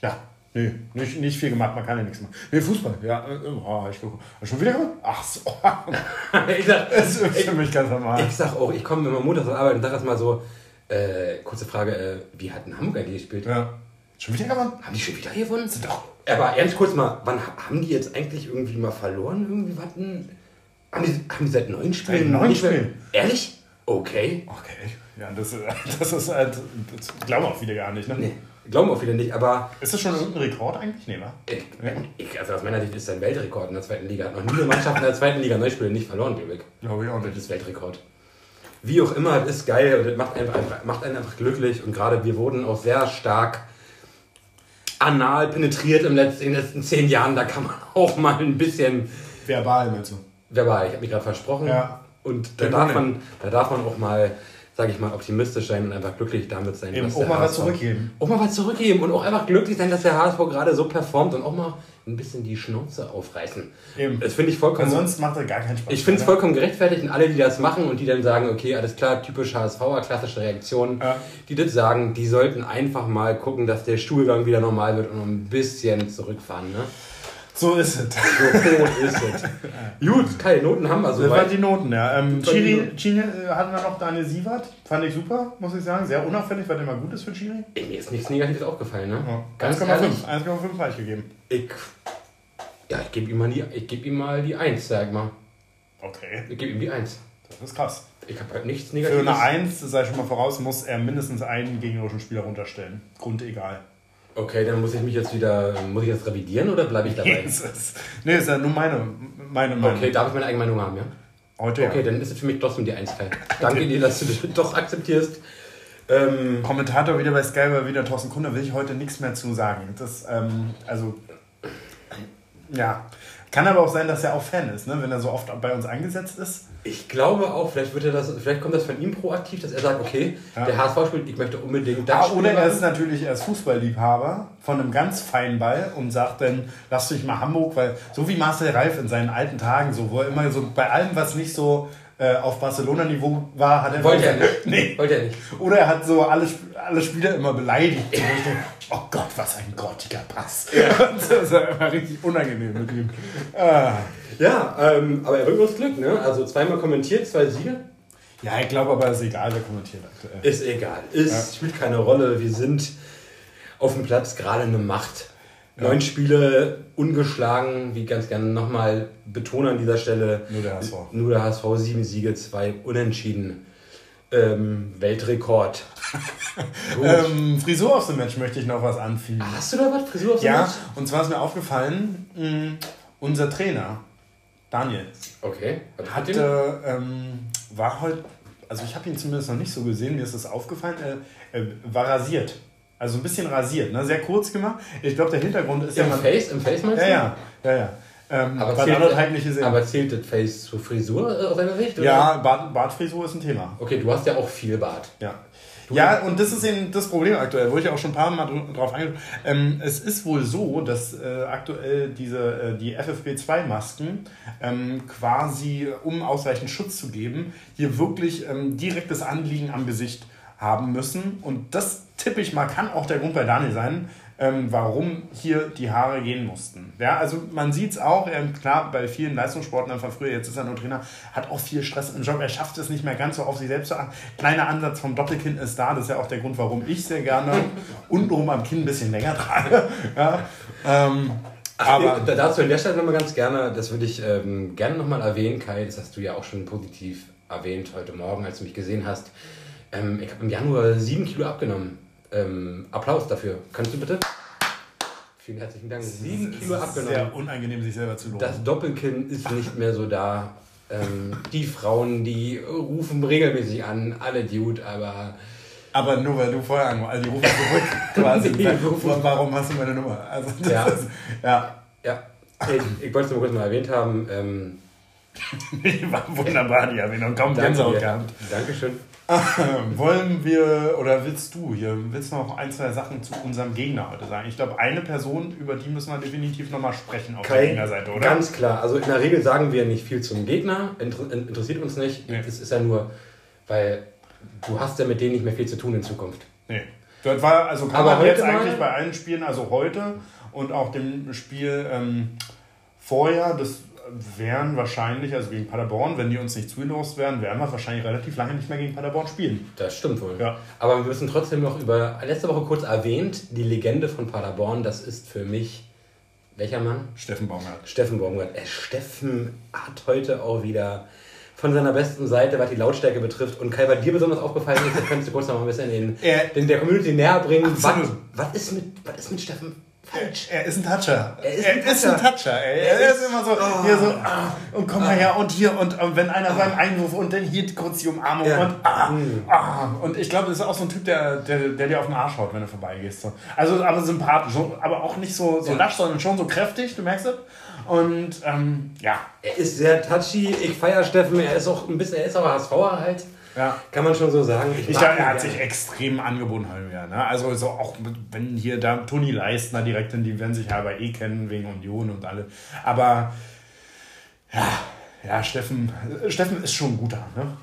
Ja. Nee, nicht, nicht viel gemacht, man kann ja nichts machen. Nee, Fußball, ja. äh, Oh, ich gucke. Schon wieder gemacht? Ach so. ich sag, Das ist für mich ganz normal. ich sag auch, ich komme immer Montag zur Arbeit und sag erstmal so, äh, kurze Frage, äh, wie hat denn Hamburg eigentlich gespielt? Ja. Schon wieder gewonnen? Haben die schon wieder gewonnen? Aber ernst kurz mal, wann haben die jetzt eigentlich irgendwie mal verloren? Irgendwie was denn? Haben die, haben die seit neun Spielen? neun nicht mehr- Spielen. Ehrlich? Okay. Okay. Ja, das, ist- das ist halt. Das glauben auch viele gar nicht, ne? Nee, glauben auch viele nicht, aber Ist das schon irgendein Rekord eigentlich? Nee, wa? ich, also aus meiner Sicht ist das ein Weltrekord in der zweiten Liga. Hat noch nie eine Mannschaft in der zweiten Liga neun Spiele nicht verloren, glaube ich. Glaube ich auch Das ist Weltrekord. Wie auch immer, das ist geil und das macht, einfach, macht einen einfach glücklich. Und gerade wir wurden auch sehr stark anal penetriert im letzten, in den letzten zehn Jahren. Da kann man auch mal ein bisschen Verbal, meinst du? verbal, ich habe mich gerade versprochen. Ja. Und da darf, man, da darf man auch mal, sage ich mal, optimistisch sein und einfach glücklich damit sein. Eben dass auch mal was zurückgeben. Auch mal was zurückgeben und auch einfach glücklich sein, dass der HSV gerade so performt und auch mal ein bisschen die Schnauze aufreißen. Eben. Das finde ich Weil vollkommen. sonst macht er gar keinen Spaß. Ich finde es mehr, vollkommen gerechtfertigt und alle, die das machen und die dann sagen, okay, alles klar, typisch HSVer, klassische Reaktion, Ja. die das sagen, die sollten einfach mal gucken, dass der Stuhlgang wieder normal wird und ein bisschen zurückfahren. Ne? So ist es. So ist es. Gut, Kai, Noten haben wir Das waren die Noten, ja. Ähm, Chiri. Chiri äh, hatten wir noch Daniel Sievert. Fand ich super, muss ich sagen. Sehr unauffällig, weil der mal gut ist für Chiri. Ey, Mir ist nichts Negatives aufgefallen. Ne? Ja. Ganz ehrlich, 1,5 1,5 habe ich gegeben. ich, ja, ich gebe ihm, mal die- ich geb ihm mal die 1, sag mal. Okay, Ich gebe ihm die 1. das ist krass. Ich habe halt nichts Für Negatives. eine 1, das sei schon mal voraus, muss er mindestens einen gegnerischen Spieler runterstellen. Grundegal. Okay, dann muss ich mich jetzt wieder, muss ich jetzt revidieren oder bleibe ich dabei? Ist, nee, ist ja nur meine, meine Meinung. Okay, darf ich meine eigene Meinung haben, ja? Heute Okay, ja. dann ist es für mich trotzdem die 1 Kai. Danke dir, dass du das doch akzeptierst. Ähm, Kommentator wieder bei Sky, war wieder Thorsten Kunde, will ich heute nichts mehr zu sagen. Das, ähm, also, ja. Kann aber auch sein, dass er auch Fan ist, ne? wenn er so oft bei uns eingesetzt ist. ich glaube auch, vielleicht, wird er das, vielleicht kommt das von ihm proaktiv, dass er sagt, okay, Ja. der HSV spielt, ich möchte unbedingt Ah, das oder Spiel er ist natürlich er ist Fußballliebhaber von einem ganz feinen Ball und sagt dann, lass dich mal Hamburg, weil so wie Marcel Reif in seinen alten Tagen, so wo er immer so bei allem, was nicht so äh, auf Barcelona-Niveau war, hat er Wollte er nicht. Nee. Wollte er nicht. Oder er hat so alle, alle Spieler immer beleidigt. So richtig, oh Gott, was ein grottiger Pass. Und das ist immer richtig unangenehm mit ihm. Ah. Ja, ähm, aber er bringt uns Glück, ne? Also zweimal kommentiert, zwei Siege. Ja, ich glaube aber, es ist egal, wer kommentiert aktuell. Ist egal. Ist, Spielt keine Rolle. Wir sind auf dem Platz gerade eine Macht. Neun Spiele ungeschlagen, wie ganz gerne nochmal betone an dieser Stelle. Nur der HSV. Nur der HSV, sieben Siege, zwei Unentschieden. Ähm, Weltrekord. Ähm, Frisur auf dem Match möchte ich noch was anfügen. Hast du da was? Frisur auf dem Ja, Match? und zwar ist mir aufgefallen, mh, unser Trainer, Daniel, Okay. Was hat hatte, ähm, war heute, also ich habe ihn zumindest noch nicht so gesehen, mir ist das aufgefallen, äh, äh, war rasiert. Also ein bisschen rasiert, ne? sehr kurz gemacht. Ich glaube, der Hintergrund ist ja Im man- Face? Im Face meinst Ja, du? ja, ja, ja. Ähm, Aber zählt, aber zählt das Face zur Frisur aus deiner Sicht? oder? ja, Bart, Bartfrisur ist ein Thema. Okay, du hast ja auch viel Bart. Ja. Ja, und das ist eben das Problem aktuell, wo ich auch schon ein paar Mal dr- drauf eingegangen ähm, Es ist wohl so, dass äh, aktuell diese, äh, die FFP2-Masken ähm, quasi, um ausreichend Schutz zu geben, hier wirklich ähm, direktes Anliegen am Gesicht haben müssen. Und das tippe ich mal, kann auch der Grund bei Daniel sein, ähm, warum hier die Haare gehen mussten. Ja, also man sieht es auch, er, klar, bei vielen Leistungssportlern von früher, jetzt ist er nur Trainer, hat auch viel Stress im Job, er schafft es nicht mehr ganz so auf sich selbst zu achten. Kleiner Ansatz vom Doppelkinn ist da, das ist ja auch der Grund, warum ich sehr gerne untenrum am Kinn ein bisschen länger trage. Ja, ähm, aber Da- dazu an der Stelle nochmal ganz gerne, das würde ich ähm, gerne nochmal erwähnen, Kai, das hast du ja auch schon positiv erwähnt heute Morgen, als du mich gesehen hast. Ähm, ich habe im Januar sieben Kilo abgenommen. Ähm, Applaus dafür. Kannst du bitte? Vielen herzlichen Dank. Sieben Kilo abgenommen. sehr unangenehm, sich selber zu loben. Das Doppelkinn ist nicht mehr so da. Ähm, die Frauen, die rufen regelmäßig an, alle Dude, aber aber nur weil du vorher angerufen also die rufen zurück quasi. Die rufen- Warum hast du meine Nummer? Also, das Ja. Ist, ja. ja, ich, ich wollte es nur kurz mal erwähnt haben. Ähm, War wunderbar, die Erwähnung. Kaum Gänsehaut gehabt. Dankeschön. Wollen wir, oder willst du hier, willst du noch ein, zwei Sachen zu unserem Gegner heute sagen? Ich glaube, eine Person, über die müssen wir definitiv nochmal sprechen auf der Kai, Gegnerseite, oder? Ganz klar. Also in der Regel sagen wir nicht viel zum Gegner. Inter in- interessiert uns nicht. Nee. Das ist ja nur, weil du hast ja mit denen nicht mehr viel zu tun in Zukunft. Nee. Das war, also kann Aber man jetzt eigentlich bei allen Spielen, also heute und auch dem Spiel ähm, vorher, das wären wahrscheinlich, also gegen Paderborn, wenn die uns nicht zugelost wären, werden wir wahrscheinlich relativ lange nicht mehr gegen Paderborn spielen. Das stimmt wohl. Ja. Aber wir müssen trotzdem noch über, letzte Woche kurz erwähnt, die Legende von Paderborn, das ist für mich, welcher Mann? Steffen Baumgart. Steffen Baumgart. Äh, Steffen hat heute auch wieder von seiner besten Seite, was die Lautstärke betrifft. Und Kai, bei dir besonders aufgefallen ist, da könntest du kurz noch mal ein bisschen den, den der Community näher bringen. Was, was, ist mit, was ist mit Steffen falsch. Er ist ein Toucher. Er ist ein, er ist ein Toucher. Ey. Er, er ist, ist, immer so, oh. hier so, ah, und komm mal her und hier und, und wenn einer ah. beim Einwurf und dann hier kurz die Umarmung ja. und ah, mhm. ah. Und ich glaube, das ist auch so ein Typ, der, der, der dir auf den Arsch haut, wenn du vorbeigehst. So. Also, aber sympathisch, aber auch nicht so, so ja. lasch, sondern schon so kräftig, du merkst es. Und ähm, ja. Er ist sehr touchy. Ich feiere Steffen. Er ist auch ein bisschen, er ist aber HSVer halt. Ja. Kann man schon so sagen. Ich, ich glaube, er hat sich extrem angeboten halt wieder. Ne? Also so auch wenn hier da Toni Leistner direkt in die werden sich ja aber eh kennen wegen Union und alle. Aber ja, ja, Steffen, Steffen ist schon ein guter, ne?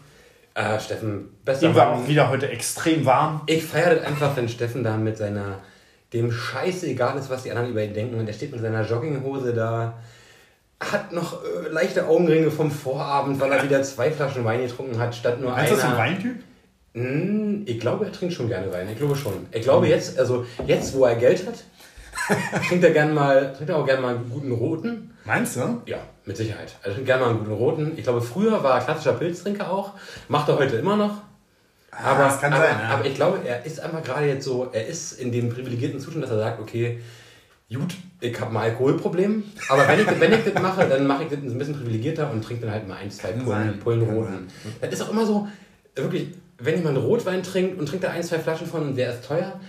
Äh, Steffen, besser. Ihm war auch wieder heute extrem warm. Ich feiere das einfach, wenn Steffen da mit seiner, dem Scheiße egal ist, was die anderen über ihn denken. Und er steht mit seiner Jogginghose da hat noch äh, leichte Augenringe vom Vorabend, weil er wieder zwei Flaschen Wein getrunken hat, statt nur einer. Ist das ein Weintyp? Hm, ich glaube, er trinkt schon gerne Wein. Ich glaube schon. Ich glaube jetzt, also jetzt, wo er Geld hat, trinkt er gerne mal, trinkt er auch gerne mal einen guten Roten. Meinst du? Ja, mit Sicherheit. Er trinkt gerne mal einen guten Roten. Ich glaube, früher war er klassischer Pilztrinker auch. Macht er heute immer noch. Ah, aber, aber, sein, ja. aber ich glaube, er ist einfach gerade jetzt so, er ist in dem privilegierten Zustand, dass er sagt, okay, gut, ich habe ein Alkoholproblem, aber wenn ich, wenn ich das mache, dann mache ich das ein bisschen privilegierter und trinke dann halt mal ein, zwei Pullen, Pullen Roten. Das ist auch immer so, wirklich, wenn jemand Rotwein trinkt und trinkt da ein, zwei Flaschen von und der ist teuer,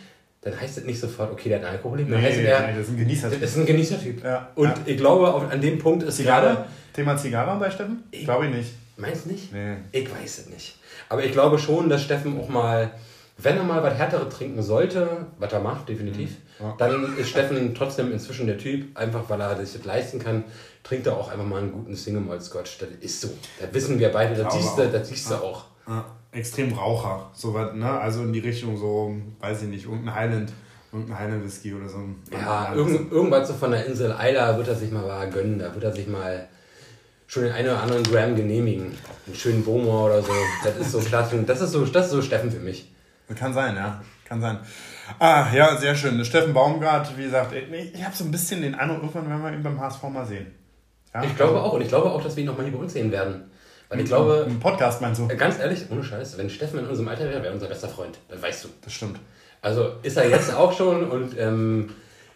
dann heißt das nicht sofort, okay, der hat ein Alkoholproblem. Dann nee, heißt nee, der, nee, das ist ein Genießertyp. Das ist ein Genießertyp. Ja. Und ja. ich glaube, an dem Punkt ist Zigarre? gerade... Thema Zigarre bei Steffen? Ich glaube ich nicht. Meinst du nicht? Nee. Ich weiß es nicht. Aber ich glaube schon, dass Steffen auch mal wenn er mal was Härtere trinken sollte, was er macht, definitiv, mhm. Ja. dann ist Steffen trotzdem inzwischen der Typ, einfach weil er das leisten kann, trinkt er auch einfach mal einen guten Single Malt Scotch. Das ist so. Das wissen wir beide, das siehst du, das siehst du auch. Ja. Extrem Raucher, so was, ne? Also in die Richtung so, weiß ich nicht, irgendein Highland. Irgendein Highland Whisky oder so. Ja, irgend, irgendwas so von der Insel Eiler wird er sich mal mal gönnen. Da wird er sich mal schon den einen oder anderen Gram genehmigen. Einen schönen Boma oder so. Das ist so klasse. Das ist so, das ist so Steffen für mich. Kann sein, ja. Kann sein. Ah, ja, sehr schön. Steffen Baumgart, wie gesagt, ich habe so ein bisschen den Eindruck, irgendwann werden wir ihn beim HSV mal sehen. Ja? Ich glaube auch. Und ich glaube auch, dass wir ihn nochmal hier bei uns sehen werden. Weil ich glaube. Im Podcast meinst du? Ganz ehrlich, ohne Scheiß, wenn Steffen in unserem Alter wäre, wäre er unser bester Freund. Das weißt du. Das stimmt. Also ist er jetzt auch schon und ähm,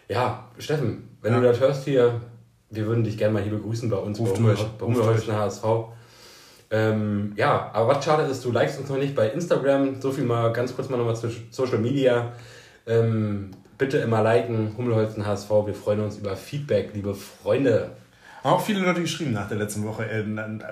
ja, Steffen, wenn ja. du das hörst hier, wir würden dich gerne mal hier begrüßen bei uns, Ruf bei Hummelholzen HSV. Ähm, ja, aber was schade ist, du likest uns noch nicht bei Instagram. So viel mal ganz kurz mal nochmal zu Social Media. Ähm, bitte immer liken, Hummelholzen HSV. Wir freuen uns über Feedback, liebe Freunde. Auch viele Leute geschrieben nach der letzten Woche, äh,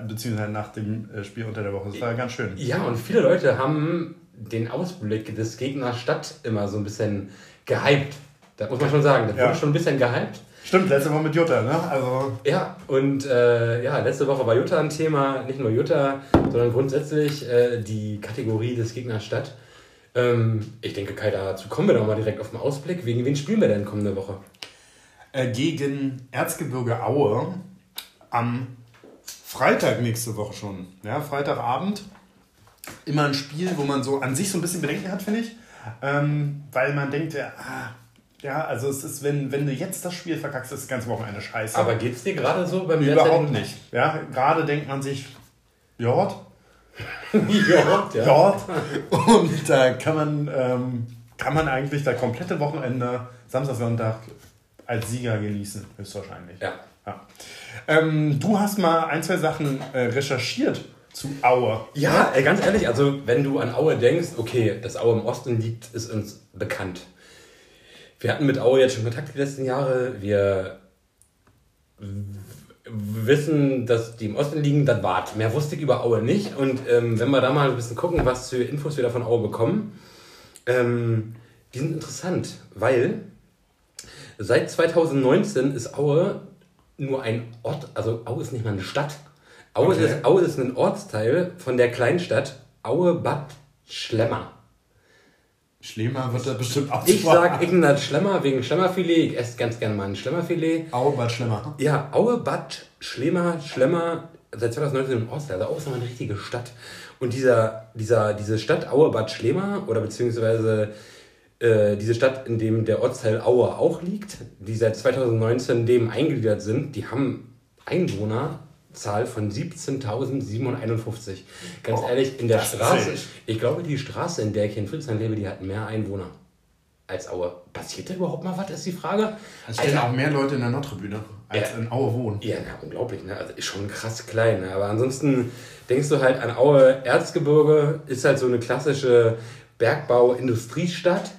beziehungsweise nach dem äh, Spiel unter der Woche. Das war ganz schön. Ja, und viele Leute haben den Ausblick des Gegners Stadt immer so ein bisschen gehypt. Da muss man schon sagen, das ja. wurde schon ein bisschen gehypt. Stimmt, letzte Woche mit Jutta, ne? Also ja, und äh, ja, letzte Woche war Jutta ein Thema, nicht nur Jutta, sondern grundsätzlich äh, die Kategorie des Gegners Stadt. Ähm, ich denke, Kai, dazu kommen wir doch mal direkt auf den Ausblick. Wegen wen spielen wir denn kommende Woche? Äh, gegen Erzgebirge Aue am Freitag nächste Woche schon. Ja, Freitagabend. Immer ein Spiel, wo man so an sich so ein bisschen Bedenken hat, finde ich. Ähm, weil man denkt, ja, ah, ja, also es ist, wenn, wenn du jetzt das Spiel verkackst, ist das ganze Wochenende scheiße. Aber geht es dir gerade so beim Überhaupt nicht. Ja, gerade denkt man sich, Jord. Jord, ja. Jord. Und da kann man, ähm, kann man eigentlich das komplette Wochenende, Samstag, Sonntag, als Sieger genießen, höchstwahrscheinlich. Ja. ja. Ähm, du hast mal ein, zwei Sachen äh, recherchiert zu Aue. Ja, äh, ganz ehrlich, also wenn du an Aue denkst, okay, dass Aue im Osten liegt, ist uns bekannt. Wir hatten mit Aue jetzt schon Kontakt die letzten Jahre. Wir wissen, dass die im Osten liegen, dann wart. Mehr wusste ich über Aue nicht. Und ähm, wenn wir da mal ein bisschen gucken, was für Infos wir da von Aue bekommen, ähm, die sind interessant, weil seit 2019 ist Aue nur ein Ort, also Aue ist nicht mal eine Stadt. Aue, okay. ist, Aue ist ein Ortsteil von der Kleinstadt Aue-Bad Schlemmer. Schlemmer wird da bestimmt auch Ich sag Ignaz Schlemmer wegen Schlemmerfilet. Ich esse ganz gerne mal ein Schlemmerfilet. Aue Bad Schlemmer. Ja, Aue Bad Schlemmer, Schlemmer, seit 2019 im Osten. Also Aue ist noch eine richtige Stadt. Und dieser, dieser, diese Stadt Aue Bad Schlema oder beziehungsweise äh, diese Stadt, in dem der Ortsteil Aue auch liegt, die seit 2019 dem eingegliedert sind, die haben Einwohnerzahl von 17.751. Ganz Oh, ehrlich, in der Straße, zählt. ich glaube, die Straße, in der ich in Friedrichshain lebe, die hat mehr Einwohner als Aue. Passiert da überhaupt mal was, ist die Frage? Es stehen auch mehr Leute in der Nordtribüne, als Ja. in Aue wohnen. Ja, na, unglaublich, ne? Also ist schon krass klein, ne? Aber ansonsten denkst du halt an Aue Erzgebirge, ist halt so eine klassische Bergbau-Industriestadt.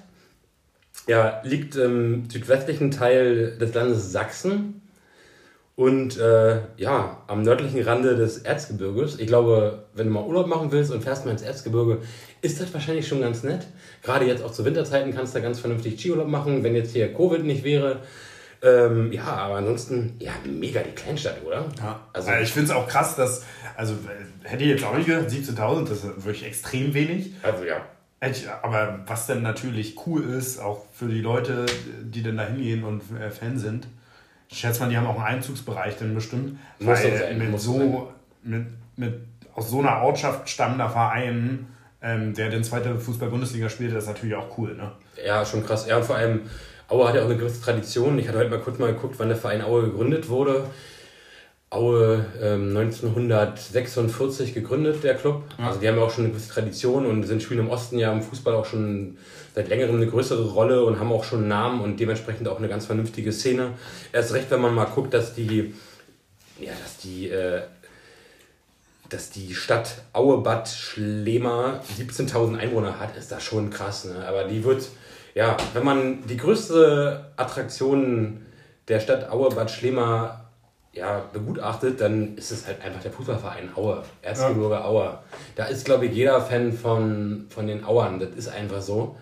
Ja, liegt im südwestlichen Teil des Landes Sachsen und äh, ja, am nördlichen Rande des Erzgebirges. Ich glaube, wenn du mal Urlaub machen willst und fährst mal ins Erzgebirge, ist das wahrscheinlich schon ganz nett. Gerade jetzt auch zu Winterzeiten kannst du da ganz vernünftig Skiurlaub machen, wenn jetzt hier Covid nicht wäre. Ähm, ja, aber ansonsten, ja, mega die Kleinstadt, oder? Ja. Also, Also ich finde es auch krass, dass, also äh, hätte ich jetzt auch nicht gedacht, 17.000, das ist wirklich extrem wenig. also ja. Ich- Aber was dann natürlich cool ist, auch für die Leute, die dann da hingehen und äh, Fan sind, ich schätze mal, die haben auch einen Einzugsbereich dann bestimmt. Muss weil sein, mit so, mit, mit aus so einer Ortschaft stammender Verein, ähm, der den zweite Fußball-Bundesliga spielt, das ist natürlich auch cool, ne? Ja, schon krass. Ja, und vor allem, Aue hat ja auch eine gewisse Tradition. Ich hatte heute mal kurz mal geguckt, wann der Verein Aue gegründet wurde. Aue ähm, 1946 gegründet, der Club. Also die haben ja auch schon eine gewisse Tradition und sind spielen im Osten ja im Fußball auch schon seit längerem eine größere Rolle und haben auch schon einen Namen und dementsprechend auch eine ganz vernünftige Szene. Erst recht, wenn man mal guckt, dass die, ja, dass die äh, dass die Stadt Aue-Bad Schlema 17.000 Einwohner hat, ist das schon krass. Ne? Aber die wird, ja, wenn man die größte Attraktion der Stadt Aue-Bad Schlema ja, begutachtet, dann ist es halt einfach der Fußballverein Aue, Erzgebirge Aue. Da ist, glaube ich, jeder Fan von, von den Auern. Das ist einfach so.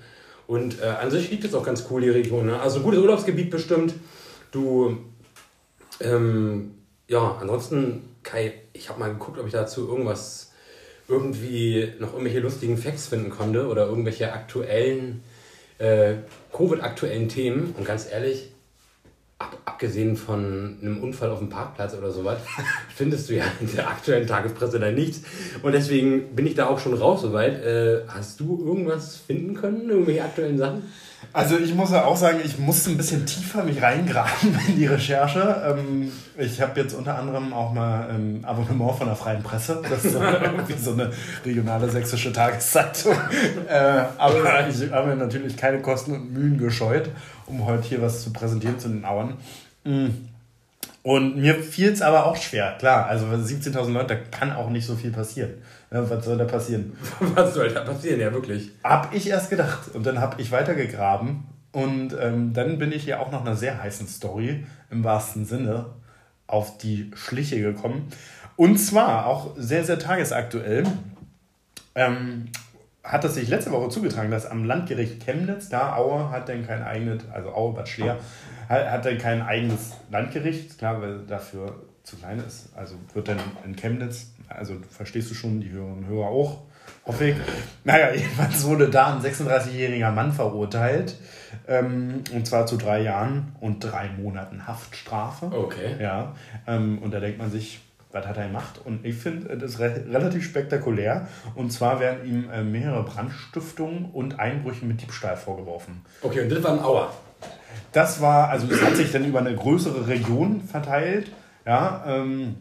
Und äh, an sich liegt es auch ganz cool, die Region. Ne? Also gutes Urlaubsgebiet bestimmt. Du ähm, ja, ansonsten, Kai, ich habe mal geguckt, ob ich dazu irgendwas, irgendwie noch irgendwelche lustigen Facts finden konnte oder irgendwelche aktuellen, äh, Covid-aktuellen Themen. Und ganz ehrlich, ab, abgesehen von einem Unfall auf dem Parkplatz oder sowas, findest du ja in der aktuellen Tagespresse da nichts. Und deswegen bin ich da auch schon raus soweit. Äh, hast du irgendwas finden können, irgendwelche aktuellen Sachen? Also ich muss ja auch sagen, ich musste ein bisschen tiefer mich reingraben in die Recherche. Ähm, ich habe jetzt unter anderem auch mal ein Abonnement von der Freien Presse. Das ist so irgendwie so eine regionale sächsische Tageszeitung. Äh, aber ich habe mir natürlich keine Kosten und Mühen gescheut, um heute hier was zu präsentieren zu den Auern. Mm. Und mir fiel es aber auch schwer, klar. Also 17.000 Leute, da kann auch nicht so viel passieren. Was soll da passieren? Was soll da passieren? Ja, wirklich. Hab ich erst gedacht. Und dann habe ich weitergegraben. Und ähm, dann bin ich ja auch nach einer sehr heißen Story im wahrsten Sinne auf die Schliche gekommen. Und zwar auch sehr, sehr tagesaktuell. Ähm, hat es sich letzte Woche zugetragen, dass am Landgericht Chemnitz, da Aue hat dann kein eigenes, also Aue Bad Schleer, hat, hat dann kein eigenes Landgericht, klar, weil dafür zu klein ist. Also wird dann in Chemnitz, also verstehst du schon, die Hörerinnen und Hörer auch, hoffe ich. Naja, jedenfalls wurde da ein 36-jähriger Mann verurteilt, ähm, und zwar zu drei Jahren und drei Monaten Haftstrafe. Okay. Ja, ähm, und da denkt man sich, was hat er gemacht? Und ich finde das re relativ spektakulär. Und zwar werden ihm äh, mehrere Brandstiftungen und Einbrüche mit Diebstahl vorgeworfen. Okay, und das war ein Auer. Das war, also es hat sich dann über eine größere Region verteilt. Ja, ähm,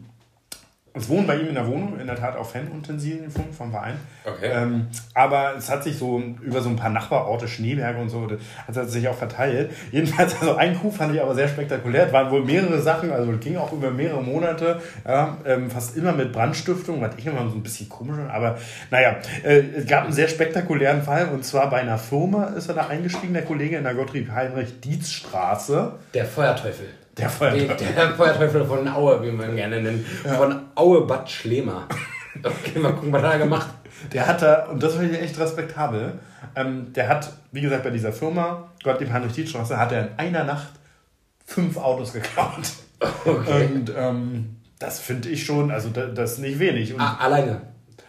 es wohnen bei ihm in der Wohnung in der Tat auch Fanutensilien vom, vom Verein. Okay. Ähm, aber es hat sich so über so ein paar Nachbarorte, Schneeberge und so, das hat sich auch verteilt. Jedenfalls, also ein Coup fand ich aber sehr spektakulär. Es waren wohl mehrere Sachen, also es ging auch über mehrere Monate, ja, ähm, fast immer mit Brandstiftung, was ich immer so ein bisschen komisch fand. Aber naja, äh, es gab einen sehr spektakulären Fall und zwar bei einer Firma ist er da eingestiegen, der Kollege in der Gottlieb-Heinrich-Dietz-Straße. Der Feuerteufel. Der Feuerteufel. der Feuerteufel von Aue, wie man gerne nennt. Von Aue Bad Schlema. Okay, mal gucken, was er gemacht. Der hat da, und das finde ich echt respektabel, ähm, der hat, wie gesagt, bei dieser Firma, Gottlieb Heinrich Dietz-Straße, hat er in einer Nacht fünf Autos geklaut. Okay. Und ähm, das finde ich schon, also da- das ist nicht wenig. Und Ah, alleine.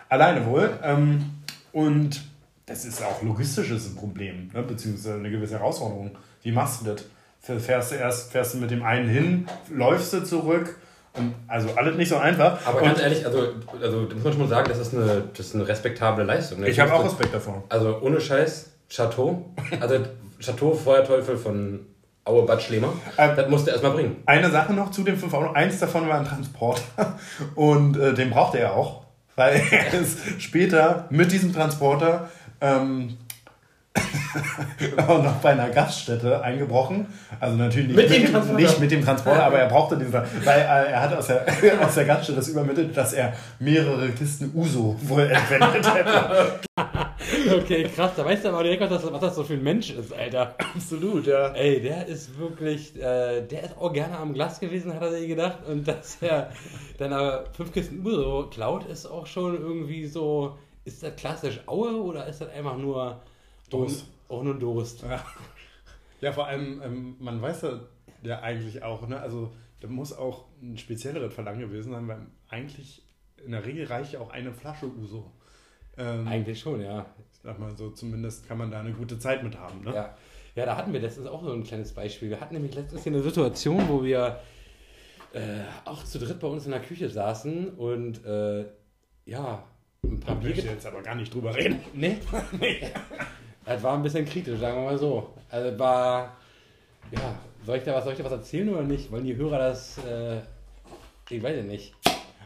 alleine wohl. Ähm, und das ist auch logistisches Problem, ne? beziehungsweise eine gewisse Herausforderung. Wie machst du das? Fährst du erst fährst du mit dem einen hin, läufst du zurück, und also alles nicht so einfach. Aber ganz ehrlich, also, also da muss man schon mal sagen, das ist eine, das ist eine respektable Leistung. Ne? Ich habe auch Respekt davor. Also ohne Scheiß, Chateau. Also Chateau Feuerteufel von Aue Bad Schlemer. Ähm, das musste er erstmal bringen. Eine Sache noch zu den fünf Autos. Eins davon war ein Transporter. Und äh, den brauchte er auch. Weil er ist später mit diesem Transporter ähm, auch noch bei einer Gaststätte eingebrochen. Also natürlich nicht mit, mit, dem, nicht mit dem Transporter, aber er brauchte diesen, weil äh, er hat aus der, aus der Gaststätte das übermittelt, dass er mehrere Kisten Uso wohl entwendet hätte. okay, krass. Da weißt du aber direkt, was das, was das so für ein Mensch ist, Alter. Absolut, ja. Ey, der ist wirklich, äh, der ist auch gerne am Glas gewesen, hat er sich gedacht. Und dass er dann aber fünf Kisten Uso klaut, ist auch schon irgendwie so, ist das klassisch Aue oder ist das einfach nur Durst? Auch nur Durst. Ja, ja vor allem, ähm, man weiß ja, ja eigentlich auch, ne? also da muss auch ein spezielleres Verlangen gewesen sein, weil eigentlich in der Regel reicht ja auch eine Flasche Uso. Ähm, Eigentlich schon, ja. Ich sag mal so, zumindest kann man da eine gute Zeit mit haben. Ne? Ja. ja, da hatten wir letztens auch so ein kleines Beispiel. Wir hatten nämlich letztens hier eine Situation, wo wir äh, auch zu dritt bei uns in der Küche saßen und äh, ja, ein paar Bier. Ich jetzt aber gar nicht drüber reden. Nee? nee. Das war ein bisschen kritisch, sagen wir mal so. Also war, ja, soll ich da was, soll ich da was erzählen oder nicht? Wollen die Hörer das, äh, ich weiß ja nicht.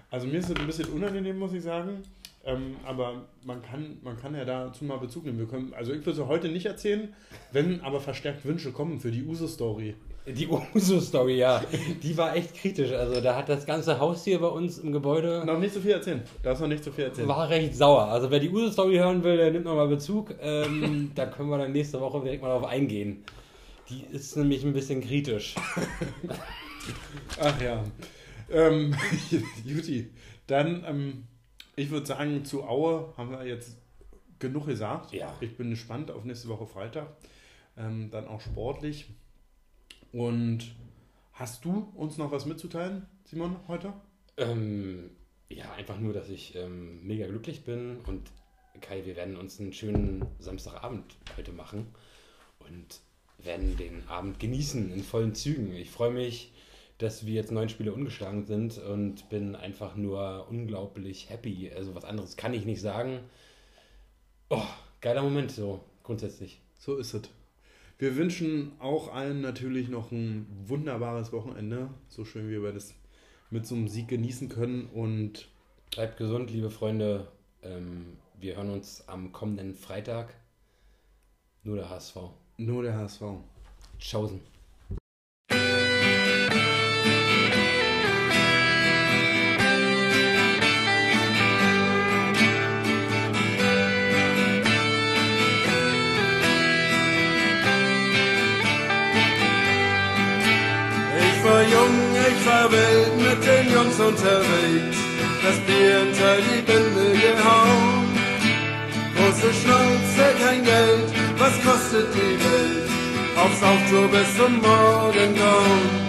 Also mir ist es ein bisschen unangenehm, muss ich sagen. Ähm, aber man kann, man kann ja dazu mal Bezug nehmen. Wir können, also ich würde es heute nicht erzählen, wenn aber verstärkt Wünsche kommen für die Uso-Story. Die Uso-Story, ja. Die war echt kritisch. Also da hat das ganze Haus hier bei uns im Gebäude. Noch nicht so viel erzählen. Da ist noch nicht so viel erzählen. War recht sauer. Also wer die Uso-Story hören will, der nimmt nochmal Bezug. Ähm, da können wir dann nächste Woche direkt mal darauf eingehen. Die ist nämlich ein bisschen kritisch. Ach ja. Ähm, Juti, dann ähm, ich würde sagen, zu Aue haben wir jetzt genug gesagt. Ja. Ich bin gespannt auf nächste Woche Freitag. Ähm, dann auch sportlich. Und hast du uns noch was mitzuteilen, Simon, heute? Ähm, ja, einfach nur, dass ich ähm, mega glücklich bin und Kai, wir werden uns einen schönen Samstagabend heute machen und werden den Abend genießen in vollen Zügen. Ich freue mich dass wir jetzt neun Spiele ungeschlagen sind und bin einfach nur unglaublich happy. Also was anderes kann ich nicht sagen. Oh, geiler Moment so grundsätzlich. So ist es. Wir wünschen auch allen natürlich noch ein wunderbares Wochenende, so schön wie wir das mit so einem Sieg genießen können und bleibt gesund, liebe Freunde. Ähm, wir hören uns am kommenden Freitag. Nur der HSV. Nur der HSV. Tschaußen. Unterwegs. Das Bier hinter die Binde gehauen. Große Schnauze, kein Geld, was kostet die Welt? Aufs Auto bis zum Morgengrauen.